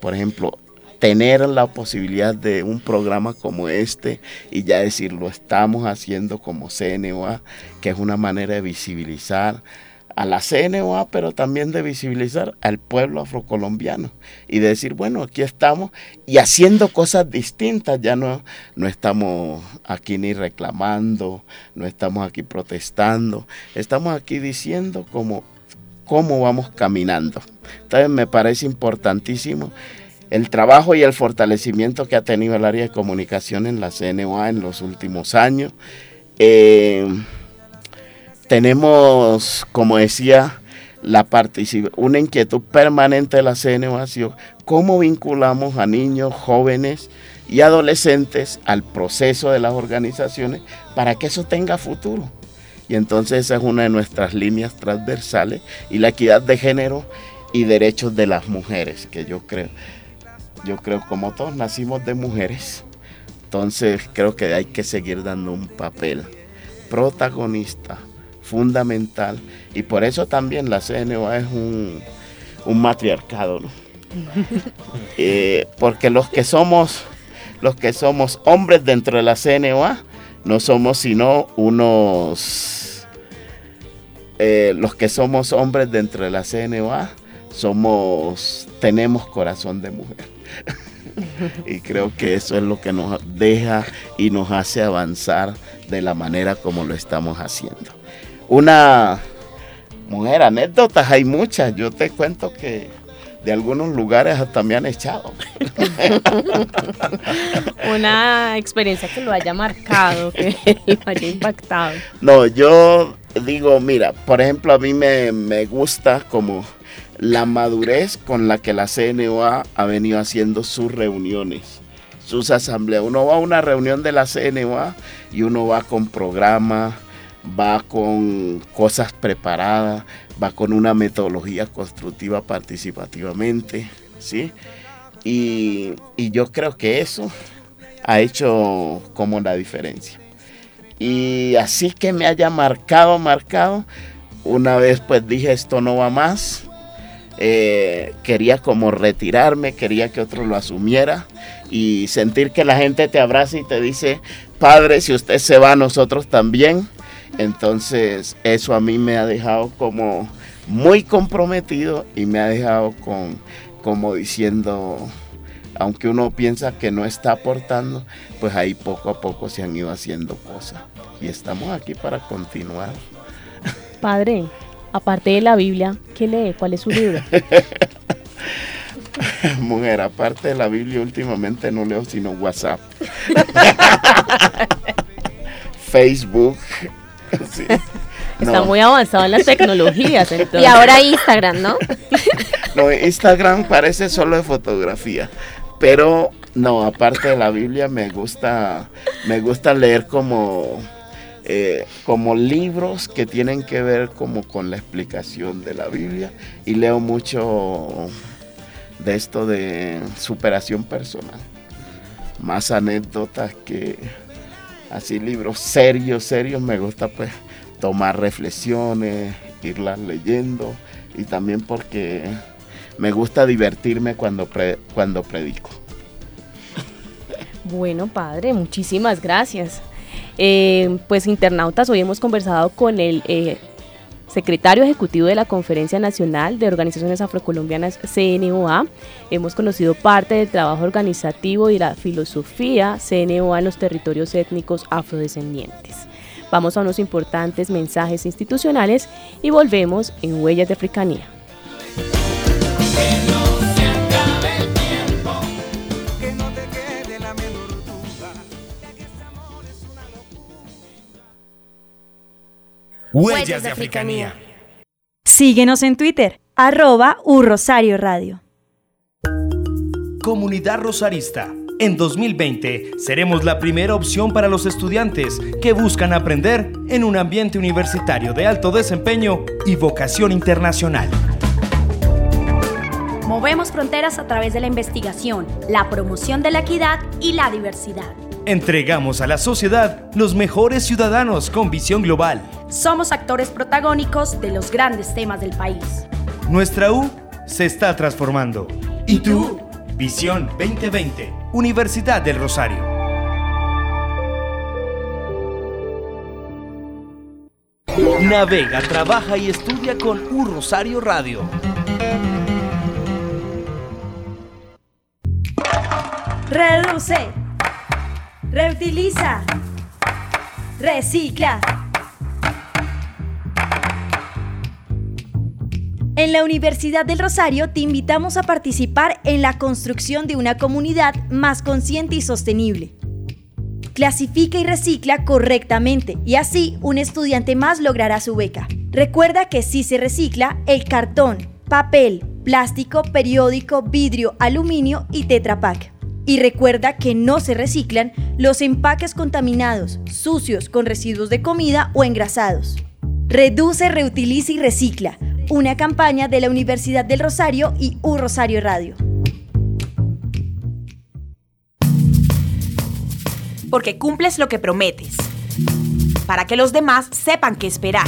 Speaker 6: por ejemplo, tener la posibilidad de un programa como este y ya decir lo estamos haciendo como CNOA, que es una manera de visibilizar a la CNOA, pero también de visibilizar al pueblo afrocolombiano y de decir, bueno, aquí estamos y haciendo cosas distintas, ya no, no estamos aquí ni reclamando, no estamos aquí protestando, estamos aquí diciendo cómo, cómo vamos caminando. Entonces me parece importantísimo el trabajo y el fortalecimiento que ha tenido el área de comunicación en la CNOA en los últimos años. Eh, tenemos, como decía, la una inquietud permanente de la CNOA, cómo vinculamos a niños, jóvenes y adolescentes al proceso de las organizaciones para que eso tenga futuro. Y entonces esa es una de nuestras líneas transversales y la equidad de género y derechos de las mujeres, que yo creo, yo creo como todos nacimos de mujeres, entonces creo que hay que seguir dando un papel protagonista fundamental. Y por eso también la CNOA es un, matriarcado, eh, porque los que somos los que somos hombres dentro de la CNOA no somos sino unos eh, los que somos hombres dentro de la CNOA somos tenemos corazón de mujer. Y creo que eso es lo que nos deja y nos hace avanzar de la manera como lo estamos haciendo una mujer, anécdotas hay muchas. Yo te cuento que de algunos lugares hasta me han echado.
Speaker 3: Una experiencia que lo haya marcado, que lo haya impactado.
Speaker 6: No, yo digo, mira, por ejemplo, a mí me, me gusta como la madurez con la que la CNOA ha venido haciendo sus reuniones, sus asambleas. Uno va a una reunión de la CNOA y uno va con programas va con cosas preparadas, va con una metodología constructiva participativamente, ¿sí? Y, yo creo que eso ha hecho como la diferencia. Y así que me haya marcado, marcado, una vez pues dije esto no va más, eh, quería como retirarme, quería que otro lo asumiera y sentir que la gente te abraza y te dice, padre, si usted se va, nosotros también. Entonces eso a mí me ha dejado como muy comprometido y me ha dejado con como diciendo, aunque uno piensa que no está aportando, pues ahí poco a poco se han ido haciendo cosas. Y estamos aquí para continuar.
Speaker 3: Padre, aparte de la Biblia, ¿qué lee? ¿Cuál es su libro?
Speaker 6: Mujer, aparte de la Biblia, últimamente no leo sino WhatsApp. Facebook,
Speaker 3: Está muy avanzado en las tecnologías.
Speaker 4: Y ahora Instagram, ¿no?
Speaker 6: no, Instagram parece solo de fotografía. Pero no, aparte de la Biblia me gusta, me gusta leer como, eh, como libros que tienen que ver como con la explicación de la Biblia. Y leo mucho de esto de superación personal. Más anécdotas que así libros serios, serios, me gusta pues tomar reflexiones, irlas leyendo y también porque me gusta divertirme cuando, cuando predico.
Speaker 3: Bueno, padre, muchísimas gracias. Eh, pues internautas, hoy hemos conversado con el eh, secretario ejecutivo de la Conferencia Nacional de Organizaciones Afrocolombianas CNOA. Hemos conocido parte del trabajo organizativo y la filosofía CNOA en los territorios étnicos afrodescendientes. Vamos a unos importantes mensajes institucionales y volvemos en Huellas de Africanía.
Speaker 8: Huellas de Africanía. Síguenos en Twitter, arroba Urrosario Radio.
Speaker 1: Comunidad Rosarista En 2020 seremos la primera opción para los estudiantes que buscan aprender en un ambiente universitario de alto desempeño y vocación internacional.
Speaker 9: Movemos fronteras a través de la investigación, la promoción de la equidad y la diversidad.
Speaker 1: Entregamos a la sociedad los mejores ciudadanos con visión global.
Speaker 9: Somos actores protagónicos de los grandes temas del país.
Speaker 1: Nuestra U se está transformando. ¿Y tú? Visión 2020, Universidad del Rosario. Navega, trabaja y estudia con U Rosario Radio.
Speaker 2: Reduce. Reutiliza. Recicla. En la Universidad del Rosario te invitamos a participar en la construcción de una comunidad más consciente y sostenible. Clasifica y recicla correctamente y así un estudiante más logrará su beca. Recuerda que si se recicla el cartón, papel, plástico, periódico, vidrio, aluminio y Tetra Pak. Y recuerda que no se reciclan los empaques contaminados, sucios, con residuos de comida o engrasados. Reduce, reutiliza y recicla. Una campaña de la Universidad del Rosario y U Rosario Radio.
Speaker 10: Porque cumples lo que prometes. Para que los demás sepan qué esperar.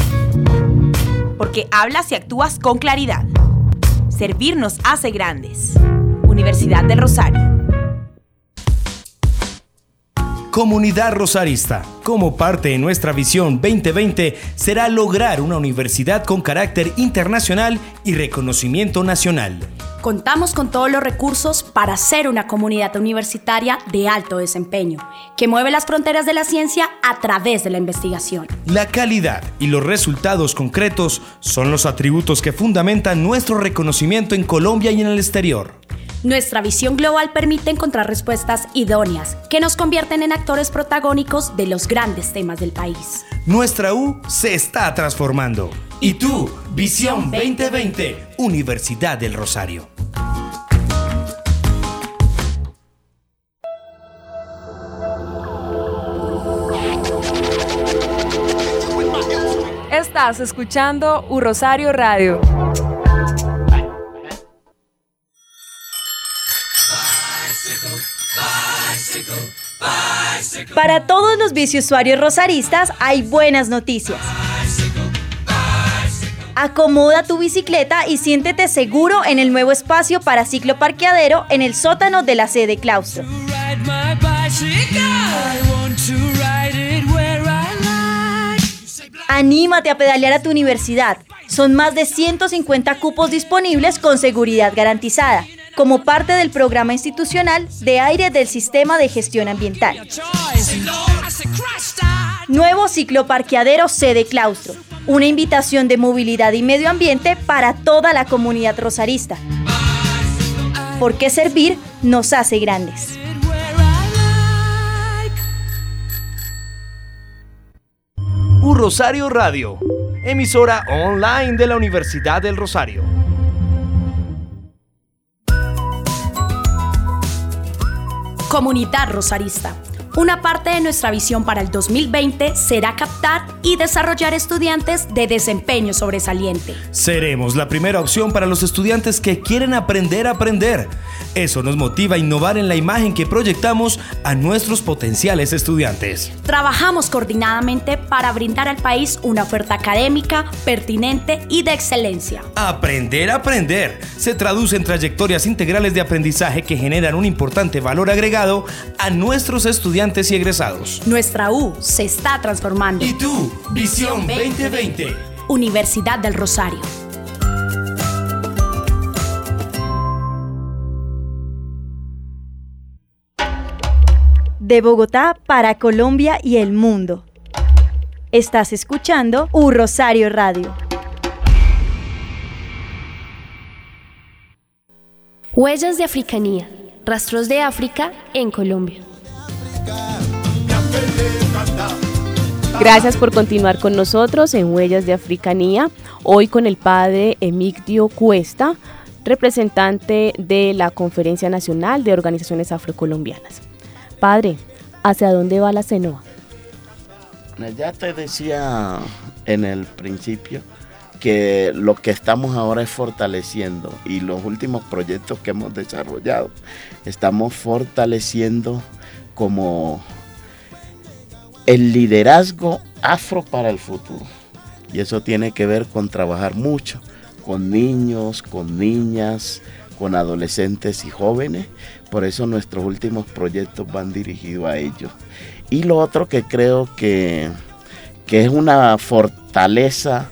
Speaker 10: Porque hablas y actúas con claridad. Servir nos hace grandes. Universidad del Rosario.
Speaker 1: Comunidad Rosarista, como parte de nuestra visión 2020, será lograr una universidad con carácter internacional y reconocimiento nacional.
Speaker 9: Contamos con todos los recursos para ser una comunidad universitaria de alto desempeño, que mueve las fronteras de la ciencia a través de la investigación.
Speaker 1: La calidad y los resultados concretos son los atributos que fundamentan nuestro reconocimiento en Colombia y en el exterior.
Speaker 9: Nuestra visión global permite encontrar respuestas idóneas que nos convierten en actores protagónicos de los grandes temas del país.
Speaker 1: Nuestra U se está transformando. ¿Y tú? Visión 2020, Universidad del Rosario.
Speaker 11: Estás escuchando U Rosario Radio.
Speaker 2: Para todos los biciusuarios rosaristas hay buenas noticias. Acomoda tu bicicleta y siéntete seguro en el nuevo espacio para cicloparqueadero en el sótano de la sede claustro. Anímate a pedalear a tu universidad. Son más de 150 cupos disponibles con seguridad garantizada, como parte del programa institucional de aire del Sistema de Gestión Ambiental. Nuevo cicloparqueadero sede claustro. Una invitación de movilidad y medio ambiente para toda la comunidad rosarista. Porque servir nos hace grandes.
Speaker 1: U Rosario Radio, emisora online de la Universidad del Rosario.
Speaker 9: Comunidad Rosarista. Una parte de nuestra visión para el 2020 será captar y desarrollar estudiantes de desempeño sobresaliente.
Speaker 1: Seremos la primera opción para los estudiantes que quieren aprender a aprender. Eso nos motiva a innovar en la imagen que proyectamos a nuestros potenciales estudiantes.
Speaker 9: Trabajamos coordinadamente para brindar al país una oferta académica, pertinente y de excelencia.
Speaker 1: Aprender a aprender se traduce en trayectorias integrales de aprendizaje que generan un importante valor agregado a nuestros estudiantes y egresados.
Speaker 9: Nuestra U se está transformando.
Speaker 1: ¿Y tú? Visión 2020.
Speaker 9: Universidad del Rosario.
Speaker 2: De Bogotá para Colombia y el mundo. Estás escuchando U Rosario Radio.
Speaker 15: Huellas de Africanía. Rastros de África en Colombia.
Speaker 3: Gracias por continuar con nosotros en Huellas de Africanía. Hoy con el padre Emigdio Cuesta, representante de la Conferencia Nacional de Organizaciones Afrocolombianas. Padre, ¿hacia dónde va la CENOA?
Speaker 6: Ya te decía en el principio que lo que estamos ahora es fortaleciendo y los últimos proyectos que hemos desarrollado, estamos fortaleciendo como el liderazgo afro para el futuro. Y eso tiene que ver con trabajar mucho con niños, con niñas, con adolescentes y jóvenes. Por eso nuestros últimos proyectos van dirigidos a ellos. Y lo otro que creo que, que es una fortaleza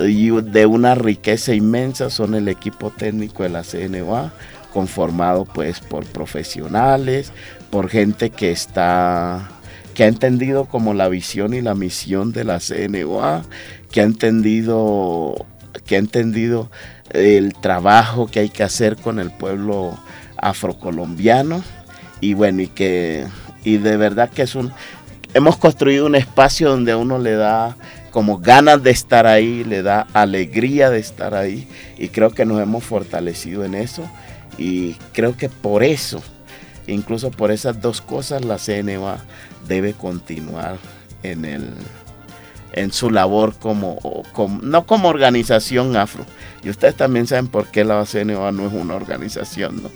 Speaker 6: y de una riqueza inmensa son el equipo técnico de la CNOA, conformado pues por profesionales, por gente que está que ha entendido como la visión y la misión de la CNOA, que ha entendido que ha entendido el trabajo que hay que hacer con el pueblo afrocolombiano. Y bueno y que y de verdad que es un hemos construido un espacio donde a uno le da como ganas de estar ahí, le da alegría de estar ahí y creo que nos hemos fortalecido en eso. Y creo que por eso, incluso por esas dos cosas, la CNA debe continuar en, el, en su labor como, no como organización afro. Y ustedes también saben por qué la CNA no es una organización, ¿no?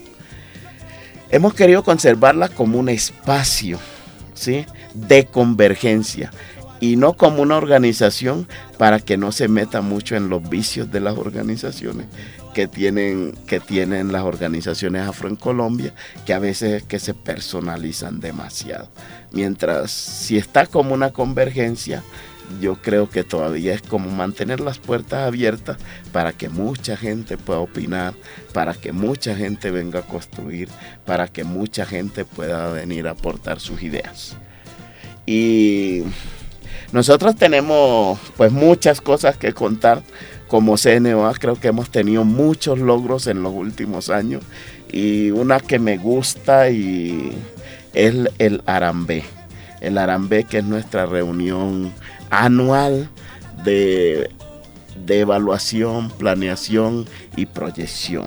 Speaker 6: Hemos querido conservarla como un espacio, ¿sí? De convergencia y no como una organización para que no se meta mucho en los vicios de las organizaciones que tienen, que tienen las organizaciones afro en Colombia, que a veces es que se personalizan demasiado. Mientras si está como una convergencia, yo creo que todavía es como mantener las puertas abiertas para que mucha gente pueda opinar, para que mucha gente venga a construir, para que mucha gente pueda venir a aportar sus ideas. Y nosotros tenemos pues muchas cosas que contar como CNOA, creo que hemos tenido muchos logros en los últimos años y una que me gusta y es el Arambé. El Arambé que es nuestra reunión anual de, de evaluación, planeación y proyección.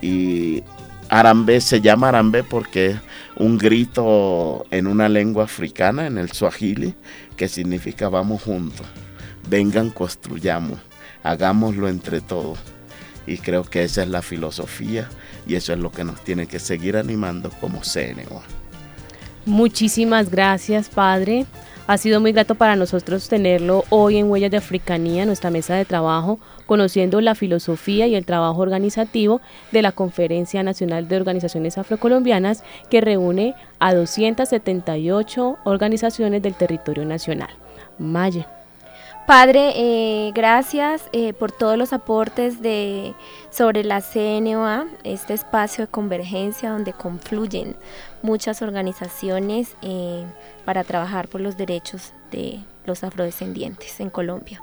Speaker 6: Y Arambé se llama Arambé porque es un grito en una lengua africana, en el Swahili, que significa vamos juntos, vengan, construyamos, hagámoslo entre todos. Y creo que esa es la filosofía y eso es lo que nos tiene que seguir animando como CNO.
Speaker 3: Muchísimas gracias, Padre. Ha sido muy grato para nosotros tenerlo hoy en Huellas de Africanía, nuestra mesa de trabajo, conociendo la filosofía y el trabajo organizativo de la Conferencia Nacional de Organizaciones Afrocolombianas que reúne a 278 organizaciones del territorio nacional. Maya.
Speaker 4: Padre, eh, gracias eh, por todos los aportes de, sobre la CNOA, este espacio de convergencia donde confluyen muchas organizaciones eh, para trabajar por los derechos de los afrodescendientes en Colombia.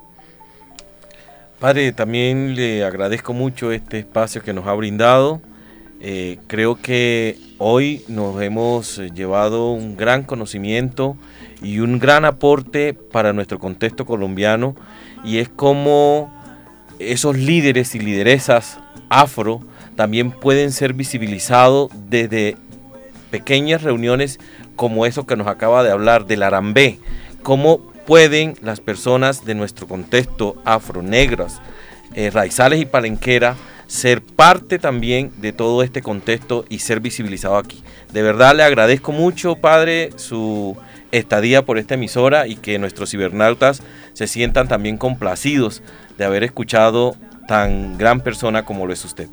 Speaker 5: Padre, también le agradezco mucho este espacio que nos ha brindado. creo que hoy nos hemos llevado un gran conocimiento y un gran aporte para nuestro contexto colombiano y es como esos líderes y lideresas afro también pueden ser visibilizados desde pequeñas reuniones como eso que nos acaba de hablar del Arambé, cómo pueden las personas de nuestro contexto afro, negras, eh, raizales y palenquera ser parte también de todo este contexto y ser visibilizado aquí. De verdad le agradezco mucho, padre, su estadía por esta emisora y que nuestros cibernautas se sientan también complacidos de haber escuchado tan gran persona como lo es usted.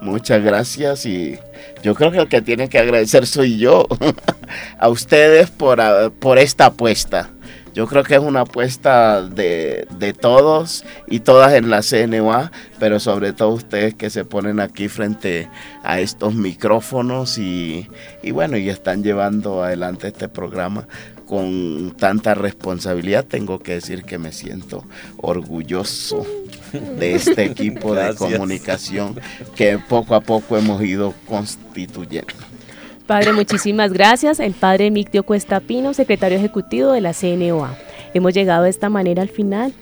Speaker 6: Muchas gracias y yo creo que el que tiene que agradecer soy yo a ustedes por, por esta apuesta. Yo creo que es una apuesta de, de, todos y todas en la CNOA, pero sobre todo ustedes que se ponen aquí frente a estos micrófonos y, y bueno, y están llevando adelante este programa con tanta responsabilidad, tengo que decir que me siento orgulloso de este equipo de comunicación que poco a poco hemos ido constituyendo.
Speaker 3: Padre, muchísimas gracias. El padre Mictio Cuesta Pino, secretario ejecutivo de la CNOA. Hemos llegado de esta manera al final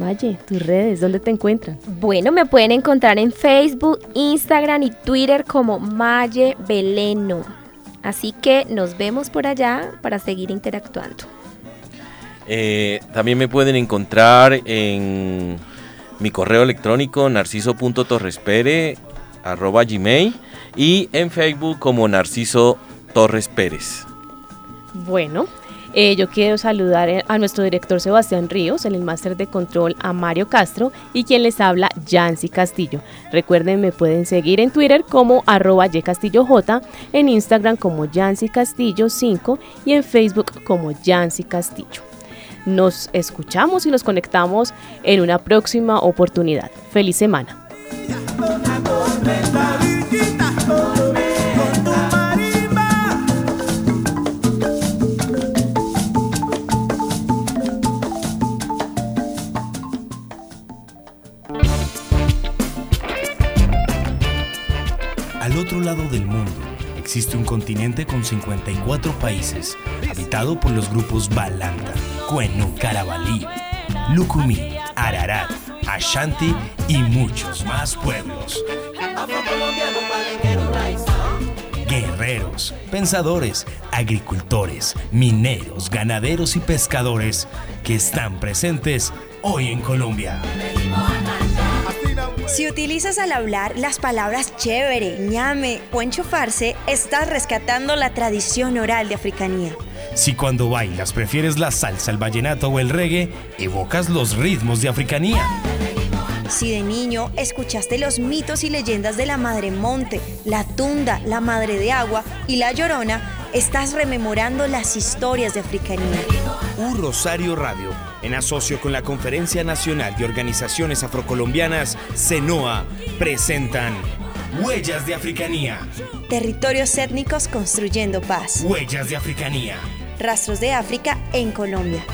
Speaker 3: Valle, tus redes, ¿dónde te encuentran?
Speaker 4: Bueno, me pueden encontrar en Facebook, Instagram y Twitter como Maye Beleno. Así que nos vemos por allá para seguir interactuando.
Speaker 5: Eh, también me pueden encontrar en mi correo electrónico narciso.torrespere arroba gmail y en Facebook como Narciso Torres Pérez.
Speaker 3: Bueno, eh, yo quiero saludar eh, a nuestro director Sebastián Ríos, en el máster de control a Mario Castro y quien les habla, Yancy Castillo. Recuerden, me pueden seguir en Twitter como arroba ycastilloj, en Instagram como Yancy Castillo 5 y en Facebook como Yancy Castillo. Nos escuchamos y nos conectamos en una próxima oportunidad. Feliz semana.
Speaker 1: Otro lado del mundo existe un continente con 54 países, habitado por los grupos Balanta, Cuenu, Carabalí, Lucumí, Ararat, Ashanti y muchos más pueblos. Guerreros, pensadores, agricultores, mineros, ganaderos y pescadores que están presentes hoy en Colombia.
Speaker 16: Si utilizas al hablar las palabras chévere, ñame o enchufarse, estás rescatando la tradición oral de africanía.
Speaker 1: Si cuando bailas prefieres la salsa, el vallenato o el reggae, evocas los ritmos de africanía.
Speaker 16: Si de niño escuchaste los mitos y leyendas de la Madre Monte, la Tunda, la Madre de Agua y la Llorona, estás rememorando las historias de africanía.
Speaker 1: Un Rosario Radio, en asocio con la Conferencia Nacional de Organizaciones Afrocolombianas, CENOA, presentan Huellas de Africanía.
Speaker 16: Territorios étnicos construyendo paz.
Speaker 1: Huellas de Africanía.
Speaker 16: Rastros de África en Colombia.